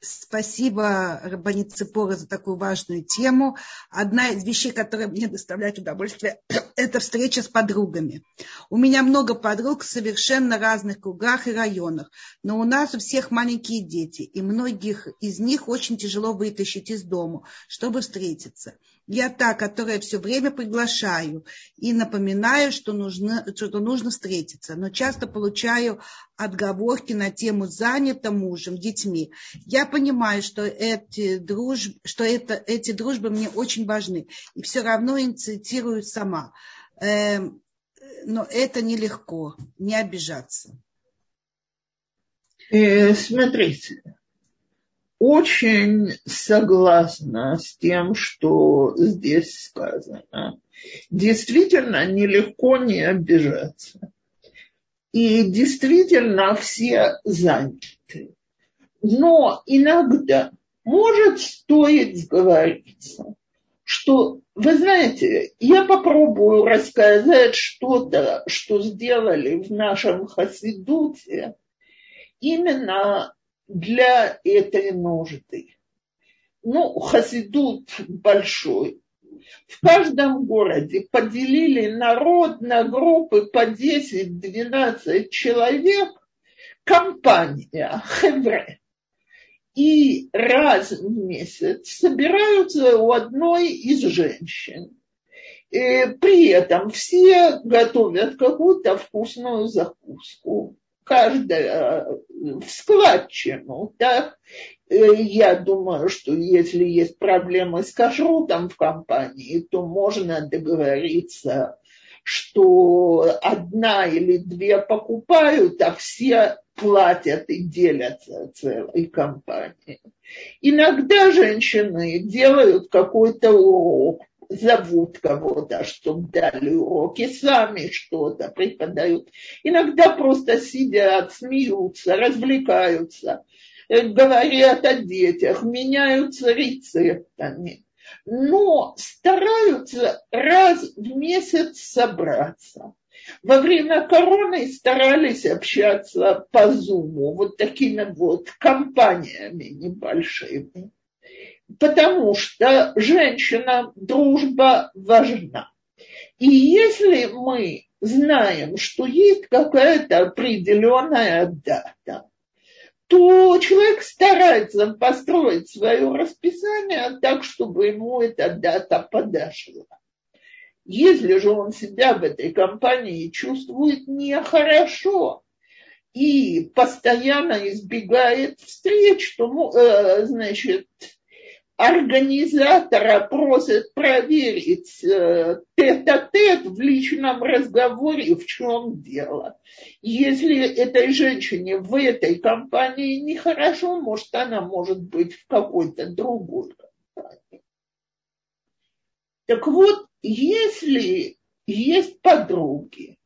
Спасибо, Рабанит Цепора, за такую важную тему. Одна из вещей, которая мне доставляет удовольствие, это встреча с подругами. У меня много подруг в совершенно разных кругах и районах, но у нас у всех маленькие дети, и многих из них очень тяжело вытащить из дома, чтобы встретиться. Я та, которая все время приглашаю и напоминаю, что нужно, что нужно встретиться, но часто получаю отговорки на тему занята мужем, детьми. Я понимаю, что эти, дружб, что это, эти дружбы мне очень важны, и все равно инициирую сама. Эм, но это нелегко, не обижаться. Э, смотрите, очень согласна с тем, что здесь сказано. Действительно, нелегко не обижаться. И действительно все заняты. Но иногда может стоит сговориться, что, вы знаете, я попробую рассказать что-то, что сделали в нашем Хасидуте, именно для этой нужды. Ну, Хасидут большой. В каждом городе поделили народ на группы по 10-12 человек, компания, хевре. И раз в месяц собираются у одной из женщин. И при этом все готовят какую-то вкусную закуску каждая э, в складчину, так? Э, я думаю, что если есть проблемы с кашрутом в компании, то можно договориться, что одна или две покупают, а все платят и делятся целой компанией. Иногда женщины делают какой-то урок, зовут кого-то, чтобы дали уроки, сами что-то преподают. Иногда просто сидят, смеются, развлекаются, э, говорят о детях, меняются рецептами. Но стараются раз в месяц собраться. Во время короны старались общаться по зуму, вот такими вот компаниями небольшими потому что женщина дружба важна. И если мы знаем, что есть какая-то определенная дата, то человек старается построить свое расписание так, чтобы ему эта дата подошла. Если же он себя в этой компании чувствует нехорошо и постоянно избегает встреч, то, э, значит, организатора просят проверить э, тет-а-тет в личном разговоре, в чем дело. Если этой женщине в этой компании нехорошо, может, она может быть в какой-то другой компании. Так вот, если есть подруги,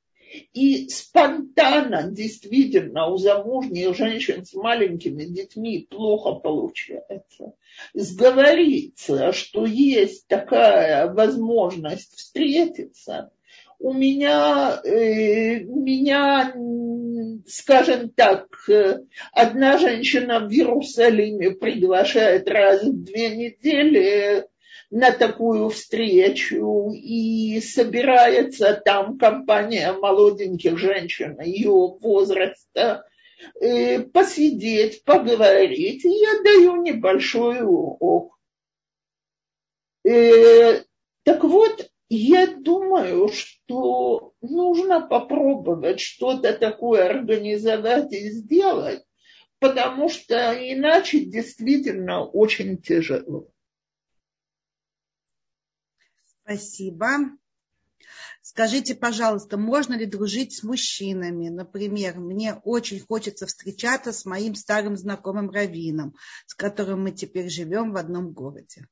и спонтанно, действительно, у замужних женщин с маленькими детьми плохо получается. Сговориться, что есть такая возможность встретиться, у меня, э, меня, скажем так, одна женщина в Иерусалиме приглашает раз в две недели на такую встречу, и собирается там компания молоденьких женщин ее возраста, э, посидеть, поговорить, я даю небольшой урок. Э, так вот, я думаю, что нужно попробовать что-то такое организовать и сделать, потому что иначе действительно очень тяжело. Спасибо. Скажите, пожалуйста, можно ли дружить с мужчинами? Например, мне очень хочется встречаться с моим старым знакомым Равином, с которым мы теперь живем в одном городе.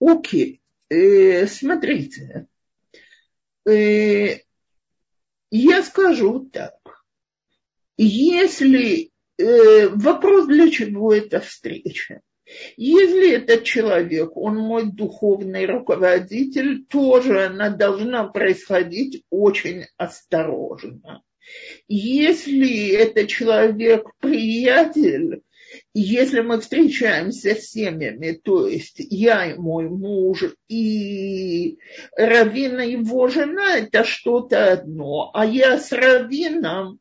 Окей, okay. э, смотрите, э, я скажу так. Если э, вопрос, для чего эта встреча? Если этот человек, он мой духовный руководитель, тоже она должна происходить очень осторожно. Если это человек приятель, если мы встречаемся с семьями, то есть я и мой муж, и Равина его жена, это что-то одно, а я с Равином,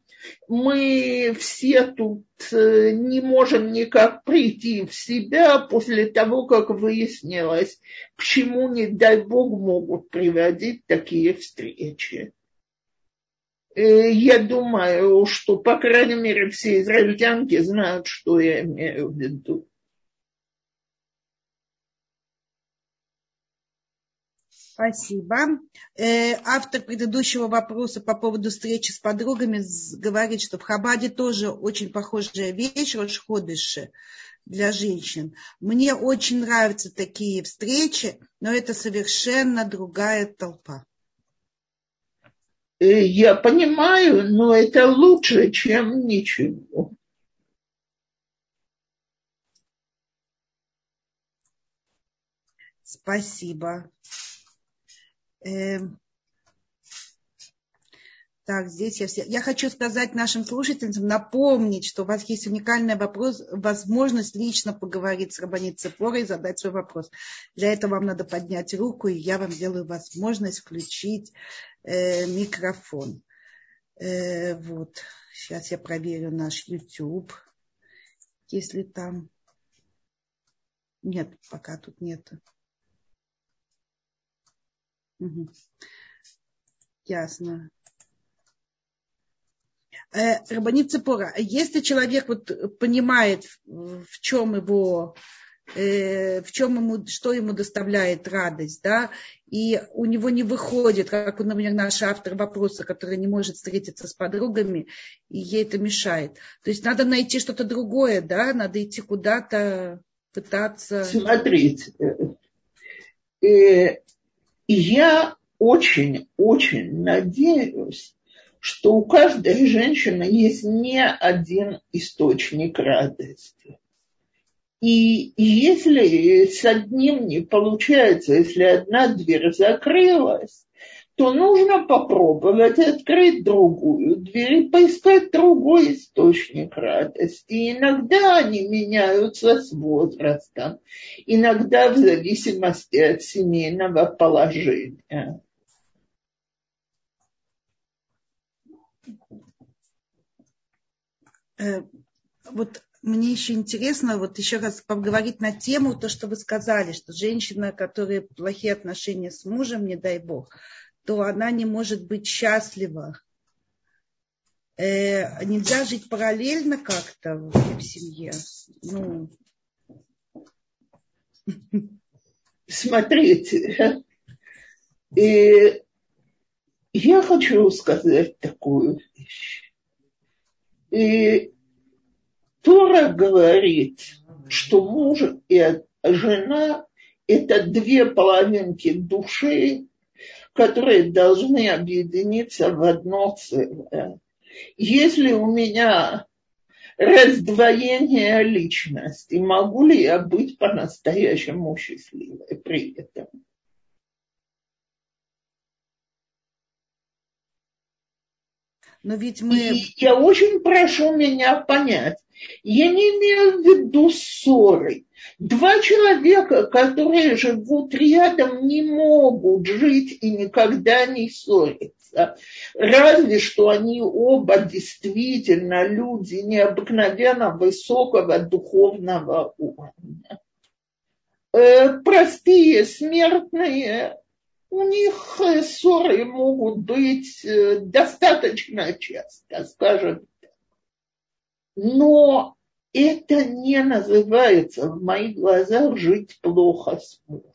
мы все тут э, не можем никак прийти в себя после того, как выяснилось, к чему, не дай бог, могут приводить такие встречи. Э, я думаю, что, по крайней мере, все израильтянки знают, что я имею в виду. Спасибо. Э, автор предыдущего вопроса по поводу встречи с подругами говорит, что в Хабаде тоже очень похожая вещь, Рошходыши для женщин. Мне очень нравятся такие встречи, но это совершенно другая толпа. Э, я понимаю, но это лучше, чем ничего. Спасибо. Эм, так, здесь я все. Я хочу сказать нашим слушателям, напомнить, что у вас есть уникальный вопрос, возможность лично поговорить с Рабанит Цепорой и задать свой вопрос. Для этого вам надо поднять руку, и я вам делаю возможность включить э, микрофон. Э, вот. Сейчас я проверю наш YouTube, если там. Нет, пока тут нету. Ясно. Э, Рабанит Цепора, если человек вот понимает, в чем его э, в чем ему, что ему доставляет радость, да, и у него не выходит, как, например, наш автор вопроса, который не может встретиться с подругами, и ей это мешает. То есть надо найти что-то другое, да, надо идти куда-то, пытаться... Смотрите, э, я очень-очень надеюсь, что у каждой женщины есть не один источник радости. И если с одним не получается, если одна дверь закрылась, то нужно попробовать открыть другую дверь и поискать другой источник радости. И иногда они меняются с возрастом, иногда в зависимости от семейного положения. Э, вот мне еще интересно вот еще раз поговорить на тему, то, что вы сказали, что женщина, которая плохие отношения с мужем, не дай бог, то она не может быть счастлива. Э, нельзя жить параллельно как-то в, семье. Ну. Смотрите, и я хочу сказать такую вещь. И Тора говорит, что муж и жена – это две половинки души, которые должны объединиться в одно целое. Если у меня раздвоение личности, могу ли я быть по-настоящему счастливой при этом? Но ведь мы... И я очень прошу меня понять. Я не имею в виду ссоры. Два человека, которые живут рядом, не могут жить и никогда не ссориться. Разве что они оба действительно люди необыкновенно высокого духовного уровня. Э, простые смертные у них э, ссоры могут быть э, достаточно часто, скажем так. Но это не называется в моих глазах жить плохо с мужем.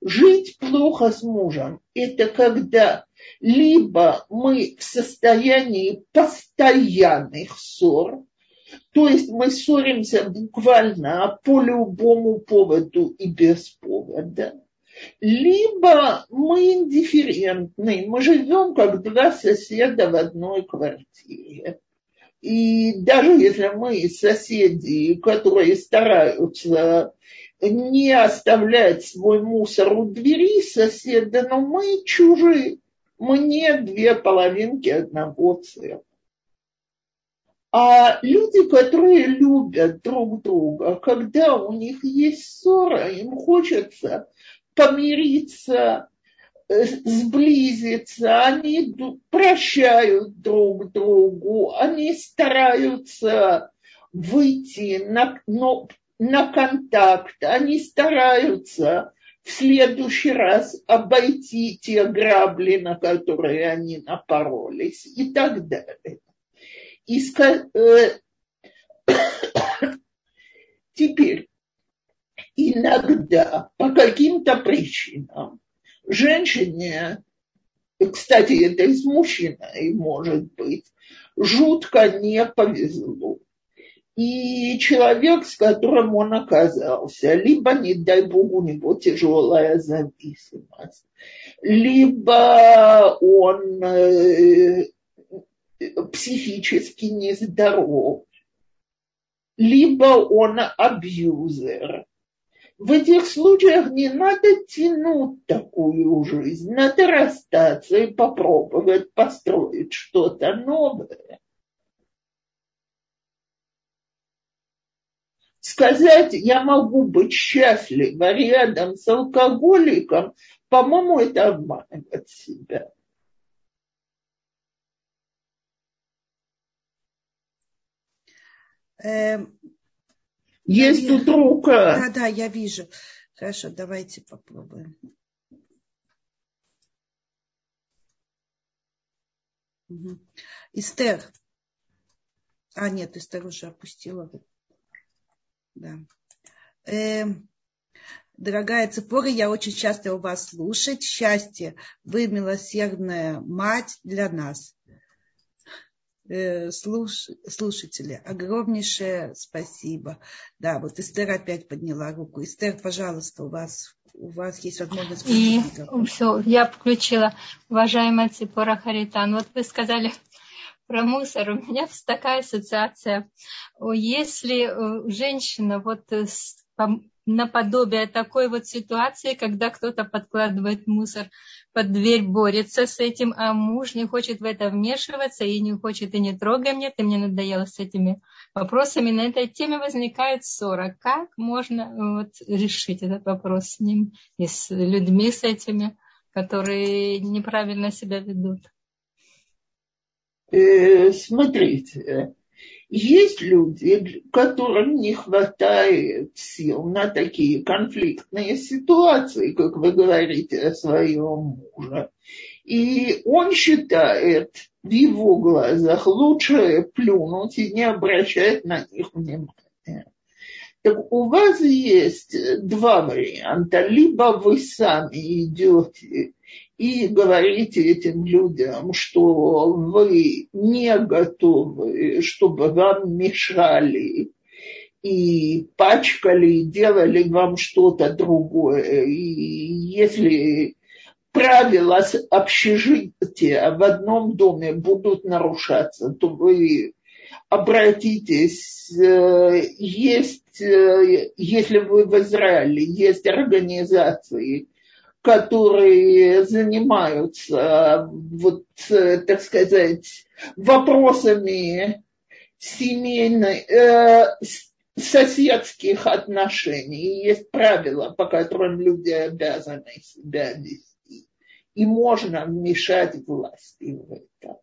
Жить плохо с мужем – это когда либо мы в состоянии постоянных ссор, то есть мы ссоримся буквально по любому поводу и без повода, либо мы индифферентны, мы живем как два соседа в одной квартире. И даже если мы соседи, которые стараются не оставлять свой мусор у двери соседа, но мы чужие, мы не две половинки одного целого. А люди, которые любят друг друга, когда у них есть ссора, им хочется помириться, э, сблизиться, они прощают друг другу, они стараются выйти на, но, на контакт, они стараются в следующий раз обойти те грабли, на которые они напоролись и так далее. И, э, теперь иногда по каким-то причинам женщине, кстати, это и с мужчиной может быть, жутко не повезло. И человек, с которым он оказался, либо, не дай бог, у него тяжелая зависимость, либо он э, психически нездоров, либо он абьюзер, в этих случаях не надо тянуть такую жизнь, надо расстаться и попробовать построить что-то новое. Сказать, я могу быть счастлива рядом с алкоголиком, по-моему, это обманывать себя. Есть тут рука. Да, да, я вижу. Хорошо, давайте попробуем. Угу. Эстер. А, нет, Эстер уже опустила. Да. Э, дорогая Цепора, я очень часто у вас слушать. Счастье, вы милосердная мать для нас. Э, слуш, слушатели, огромнейшее спасибо. Да, вот Эстер опять подняла руку. Эстер, пожалуйста, у вас у вас есть возможность... И все, я включила. Уважаемая Ципора Харитан, вот вы сказали про мусор. У меня такая ассоциация. Если э, женщина вот наподобие такой вот ситуации, когда кто-то подкладывает мусор под дверь, борется с этим, а муж не хочет в это вмешиваться и не хочет, и не трогай мне, ты мне надоела с этими вопросами. На этой теме возникает ссора. Как можно вот, решить этот вопрос с ним и с людьми с этими, которые неправильно себя ведут? Э, смотрите, есть люди, которым не хватает сил на такие конфликтные ситуации, как вы говорите о своем муже. И он считает в его глазах лучше плюнуть и не обращать на них внимания. Так у вас есть два варианта. Либо вы сами идете и говорите этим людям, что вы не готовы, чтобы вам мешали и пачкали, и делали вам что-то другое. И если правила общежития в одном доме будут нарушаться, то вы обратитесь, э, есть, э, если вы в Израиле, есть организации, которые занимаются, вот, так сказать, вопросами семейной, э, соседских отношений. есть правила, по которым люди обязаны себя вести. И можно вмешать власти в это.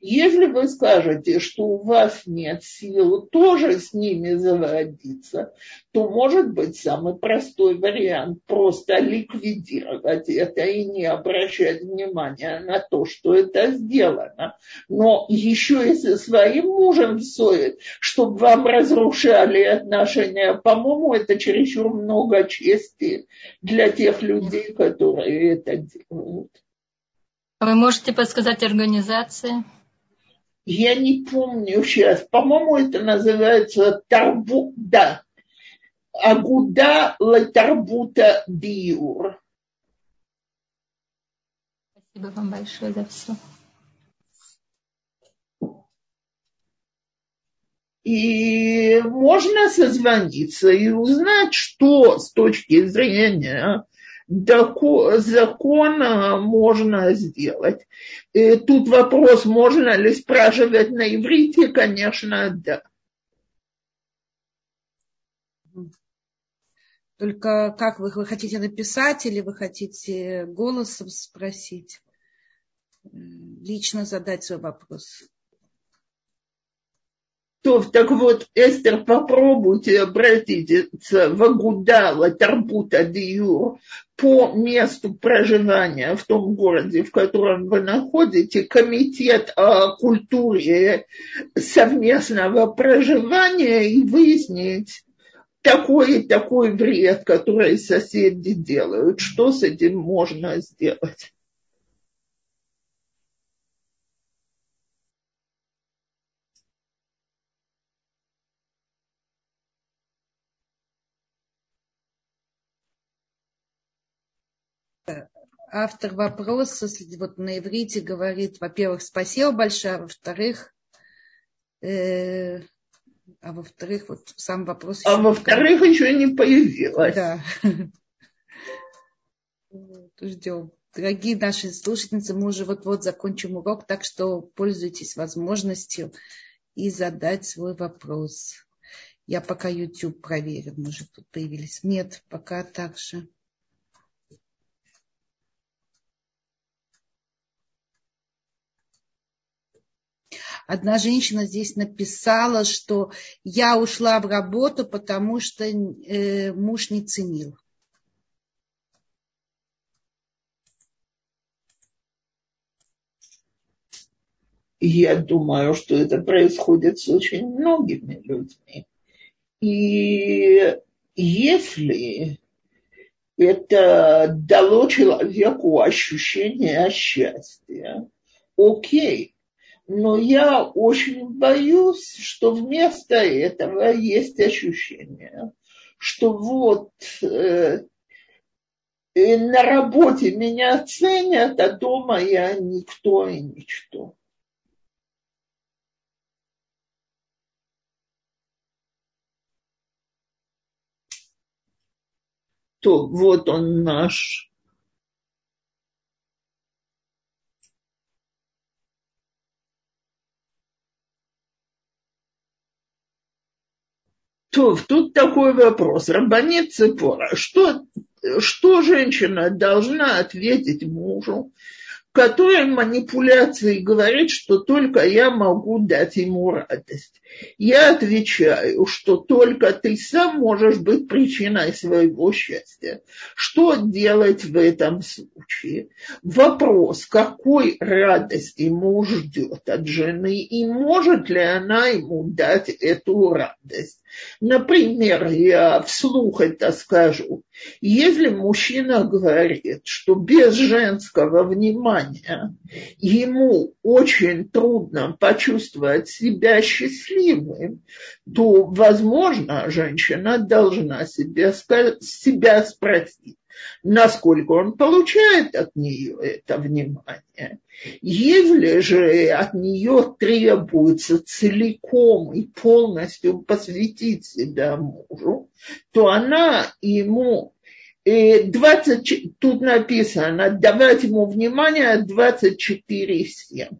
Если вы скажете, что у вас нет сил тоже с ними заводиться, то может быть самый простой вариант просто ликвидировать это и не обращать внимания на то, что это сделано. Но еще и со своим мужем ссорить, чтобы вам разрушали отношения, по-моему, это чересчур много чести для тех людей, которые это делают. Вы можете подсказать организации? Я не помню сейчас. По-моему, это называется Тарбу... Да. Агуда Латарбута Биур. Спасибо вам большое за все. И можно созвониться и узнать, что с точки зрения закона можно сделать. И тут вопрос, можно ли спрашивать на иврите, конечно, да. Только как вы, вы хотите написать или вы хотите голосом спросить? Лично задать свой вопрос. То, так вот, Эстер, попробуйте обратиться в Агудала Тарбута Диюр по месту проживания в том городе, в котором вы находите, комитет о культуре совместного проживания и выяснить такой и такой вред, который соседи делают. Что с этим можно сделать? Автор вопроса вот на иврите говорит, во-первых, спасибо большое, а во-вторых, э, а во-вторых, вот сам вопрос. А во-вторых, еще не появилась. Да. Ждем. Дорогие наши слушательницы, мы уже вот-вот закончим урок, так что пользуйтесь возможностью и задать свой вопрос. Я пока YouTube проверю, может, тут появились. Нет, пока так же. Одна женщина здесь написала, что я ушла в работу, потому что э, муж не ценил. Я думаю, что это происходит с очень многими людьми. И если это дало человеку ощущение счастья, окей. Но я очень боюсь, что вместо этого есть ощущение, что вот э, на работе меня ценят, а дома я никто и ничто. То вот он наш То, тут такой вопрос. Рабанит Цепора, что, что женщина должна ответить мужу, который манипуляцией говорит, что только я могу дать ему радость. Я отвечаю, что только ты сам можешь быть причиной своего счастья. Что делать в этом случае? Вопрос, какой радости муж ждет от жены и может ли она ему дать эту радость. Например, я вслух это скажу. Если мужчина говорит, что без женского внимания ему очень трудно почувствовать себя счастливым, то, возможно, женщина должна себя, себя спросить, насколько он получает от нее это внимание. Если же от нее требуется целиком и полностью посвятить себя мужу, то она ему 20, э, тут написано, давать ему внимание 24-7.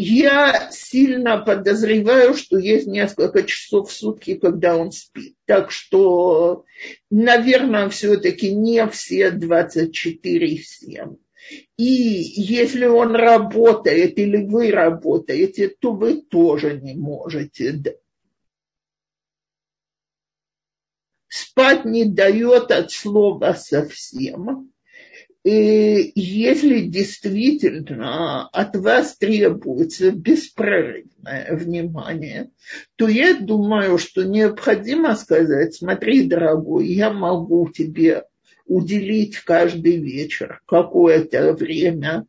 Я сильно подозреваю, что есть несколько часов в сутки, когда он спит. Так что, наверное, все-таки не все 24-7. И если он работает или вы работаете, то вы тоже не можете. Спать не дает от слова совсем если действительно от вас требуется беспрерывное внимание, то я думаю, что необходимо сказать, смотри, дорогой, я могу тебе уделить каждый вечер какое-то время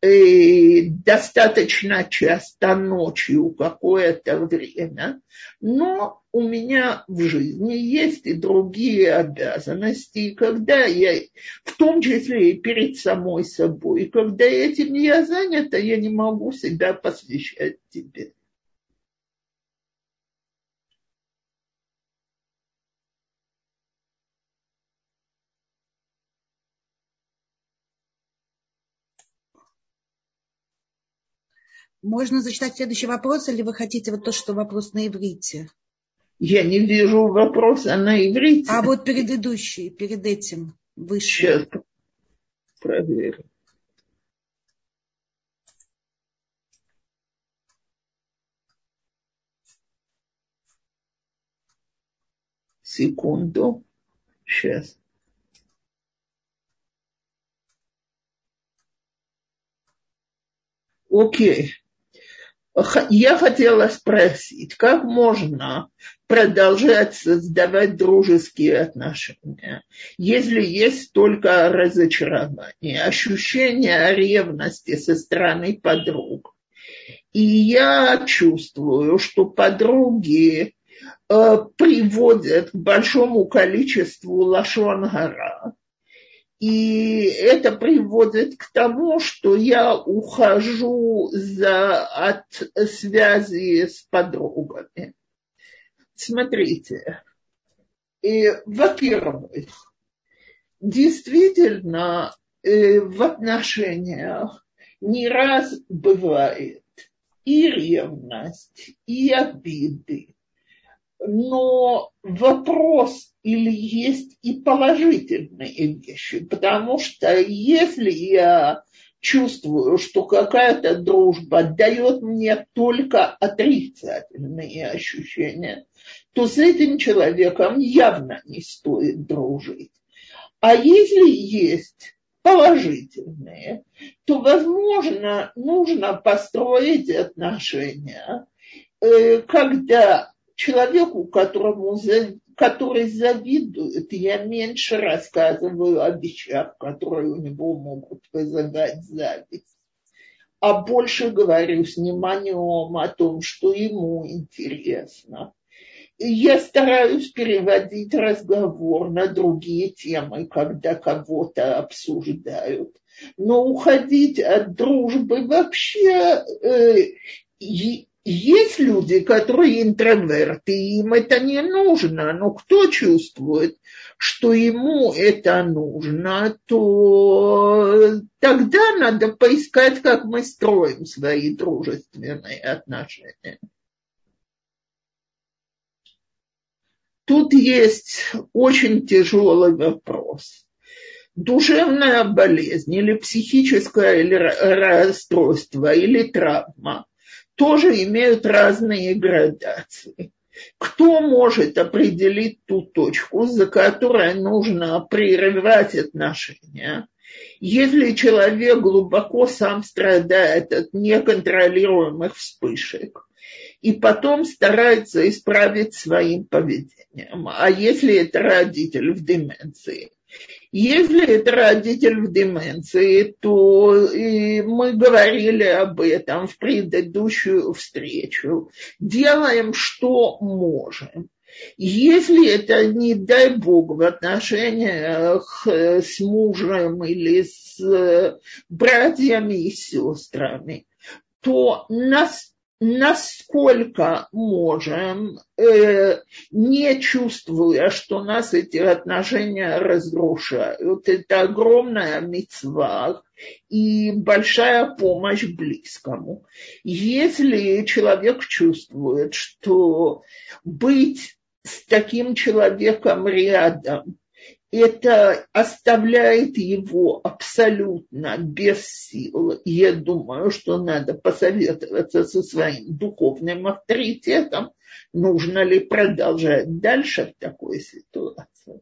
э, достаточно часто ночью какое-то время, но у меня в жизни есть и другие обязанности, когда я, в том числе и перед самой собой, и когда этим я занята, я не могу себя посвящать тебе. Можно зачитать следующий вопрос, или вы хотите вот то, что вопрос на иврите? Я не вижу вопроса на иврите. А вот предыдущий, перед этим, выше. Сейчас проверю. Секунду. Сейчас. Окей я хотела спросить, как можно продолжать создавать дружеские отношения, если есть только разочарование, ощущение ревности со стороны подруг. И я чувствую, что подруги э, приводят к большому количеству лашонгара, и это приводит к тому, что я ухожу за, от связи с подругами. Смотрите, и, во-первых, действительно э, в отношениях не раз бывает и ревность, и обиды, но вопрос или есть и положительные вещи, потому что если я чувствую, что какая-то дружба дает мне только отрицательные ощущения, то с этим человеком явно не стоит дружить. А если есть положительные, то, возможно, нужно построить отношения, э, когда человеку, которому который завидует, я меньше рассказываю о вещах, которые у него могут вызывать зависть, а больше говорю с вниманием о том, что ему интересно. Я стараюсь переводить разговор на другие темы, когда кого-то обсуждают. Но уходить от дружбы вообще э, есть люди, которые интроверты, им это не нужно, но кто чувствует, что ему это нужно, то тогда надо поискать, как мы строим свои дружественные отношения. Тут есть очень тяжелый вопрос. Душевная болезнь или психическое расстройство или травма – тоже имеют разные градации. Кто может определить ту точку, за которой нужно прерывать отношения? Если человек глубоко сам страдает от неконтролируемых вспышек, и потом старается исправить своим поведением. А если это родитель в деменции, если это родитель в деменции, то и мы говорили об этом в предыдущую встречу. Делаем, что можем. Если это, не дай бог, в отношениях с мужем или с братьями и сестрами, то нас насколько можем, э, не чувствуя, что нас эти отношения разрушают. Это огромная мецва и большая помощь близкому. Если человек чувствует, что быть с таким человеком рядом это оставляет его абсолютно без сил. Я думаю, что надо посоветоваться со своим духовным авторитетом, нужно ли продолжать дальше в такой ситуации.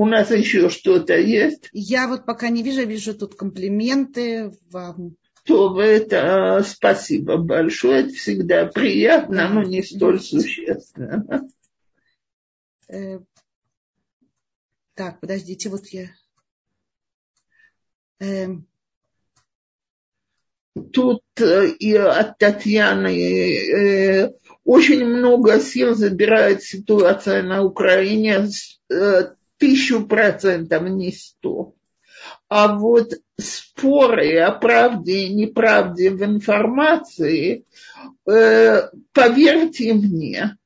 У нас еще что-то есть? Я вот пока не вижу, вижу тут комплименты вам. То это спасибо большое, это всегда приятно, но не столь существенно. Э, так, подождите, вот я. Эм. Тут э, и от Татьяны э, очень много сил забирает ситуация на Украине тысячу процентов не сто. А вот споры о правде и неправде в информации, э, поверьте мне,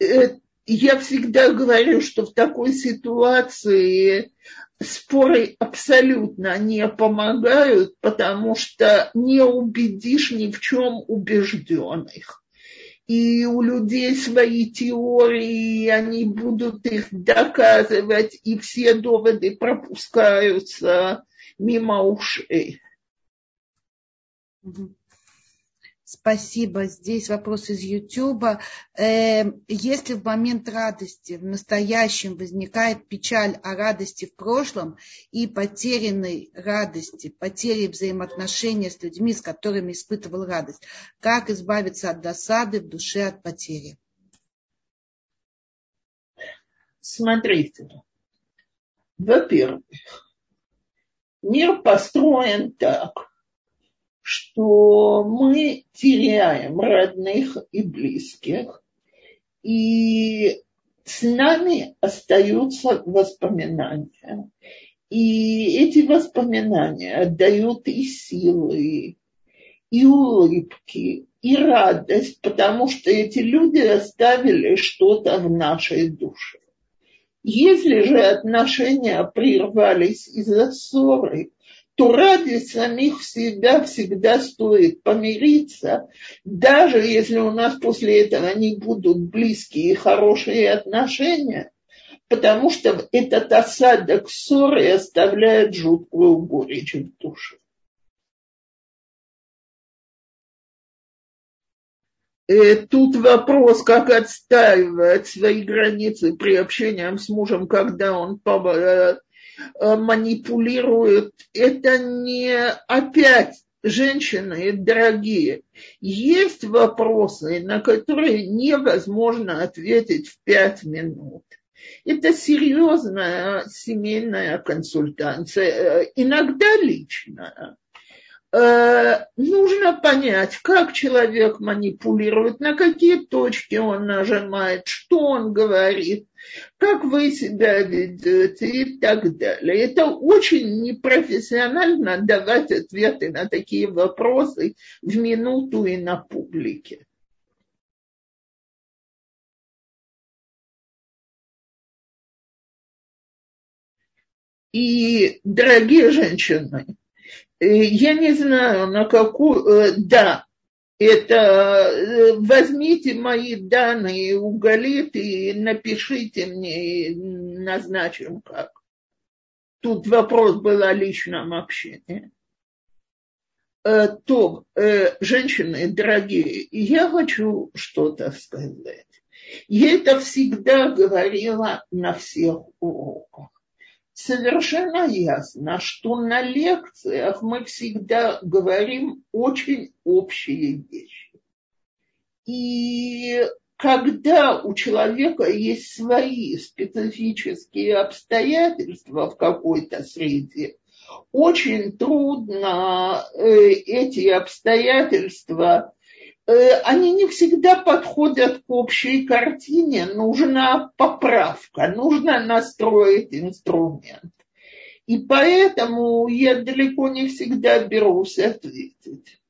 э, я всегда говорю, что в такой ситуации споры абсолютно не помогают, потому что не убедишь ни в чем убежденных и у людей свои теории, они будут их доказывать, и все доводы пропускаются мимо ушей. Спасибо. Здесь вопрос из Ютуба. Э, если в момент радости в настоящем возникает печаль о радости в прошлом и потерянной радости, потери взаимоотношения с людьми, с которыми испытывал радость, как избавиться от досады в душе от потери? Смотрите, во-первых, мир построен так, что мы теряем родных и близких, и с нами остаются воспоминания. И эти воспоминания дают и силы, и улыбки, и радость, потому что эти люди оставили что-то в нашей душе. Если же отношения прервались из-за ссоры, то ради самих себя всегда стоит помириться, даже если у нас после этого не будут близкие и хорошие отношения, потому что этот осадок ссоры оставляет жуткую горечь в душе. Э, тут вопрос, как отстаивать свои границы при общении с мужем, когда он э, э, манипулирует. Это не опять женщины дорогие. Есть вопросы, на которые невозможно ответить в пять минут. Это серьезная семейная консультация, иногда личная. Э, нужно понять, как человек манипулирует, на какие точки он нажимает, что он говорит, как вы себя ведете и так далее. Это очень непрофессионально давать ответы на такие вопросы в минуту и на публике. И, дорогие женщины, Э, я не знаю, на какую... Э, да, это э, возьмите мои данные у Галит и напишите мне, и назначим как. Тут вопрос был о личном общении. То, женщины дорогие, я хочу что-то сказать. Я это всегда говорила на всех уроках совершенно ясно, что на лекциях мы всегда говорим очень общие вещи. И когда у человека есть свои специфические обстоятельства в какой-то среде, очень трудно э, эти обстоятельства они не всегда подходят к общей картине, нужна поправка, нужно настроить инструмент. И поэтому я далеко не всегда берусь ответить.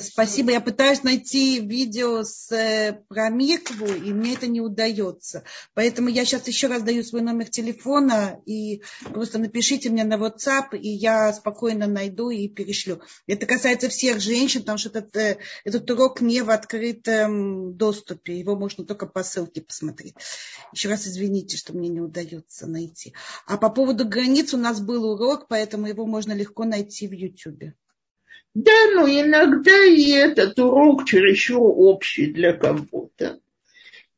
Спасибо. Я пытаюсь найти видео с, э, про Микву, и мне это не удается. Поэтому я сейчас еще раз даю свой номер телефона, и просто напишите мне на WhatsApp, и я спокойно найду и перешлю. Это касается всех женщин, потому что этот, э, этот урок не в открытом доступе. Его можно только по ссылке посмотреть. Еще раз извините, что мне не удается найти. А по поводу границ у нас был урок, поэтому его можно легко найти в YouTube. Да, но иногда и этот урок чересчур общий для кого-то.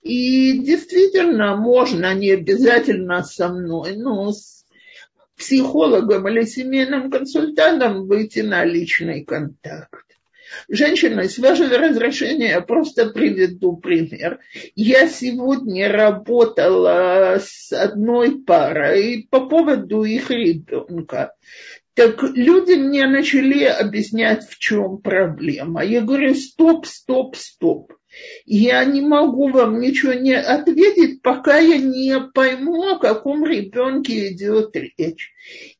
И действительно, можно не обязательно со мной, но с психологом или семейным консультантом выйти на личный контакт. Женщина, с вашего разрешения я просто приведу пример. Я сегодня работала с одной парой по поводу их ребенка. Так люди мне начали объяснять, в чем проблема. Я говорю, стоп, стоп, стоп. Я не могу вам ничего не ответить, пока я не пойму, о каком ребенке идет речь.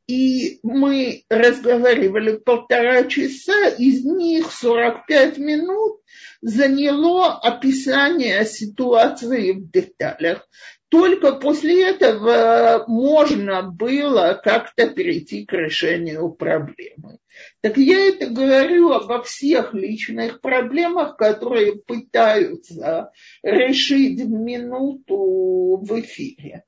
И мы разговаривали полтора часа, из них 45 минут заняло описание ситуации в деталях только после этого можно было как-то перейти к решению проблемы. Так я это говорю обо всех личных проблемах, которые пытаются решить в минуту в эфире.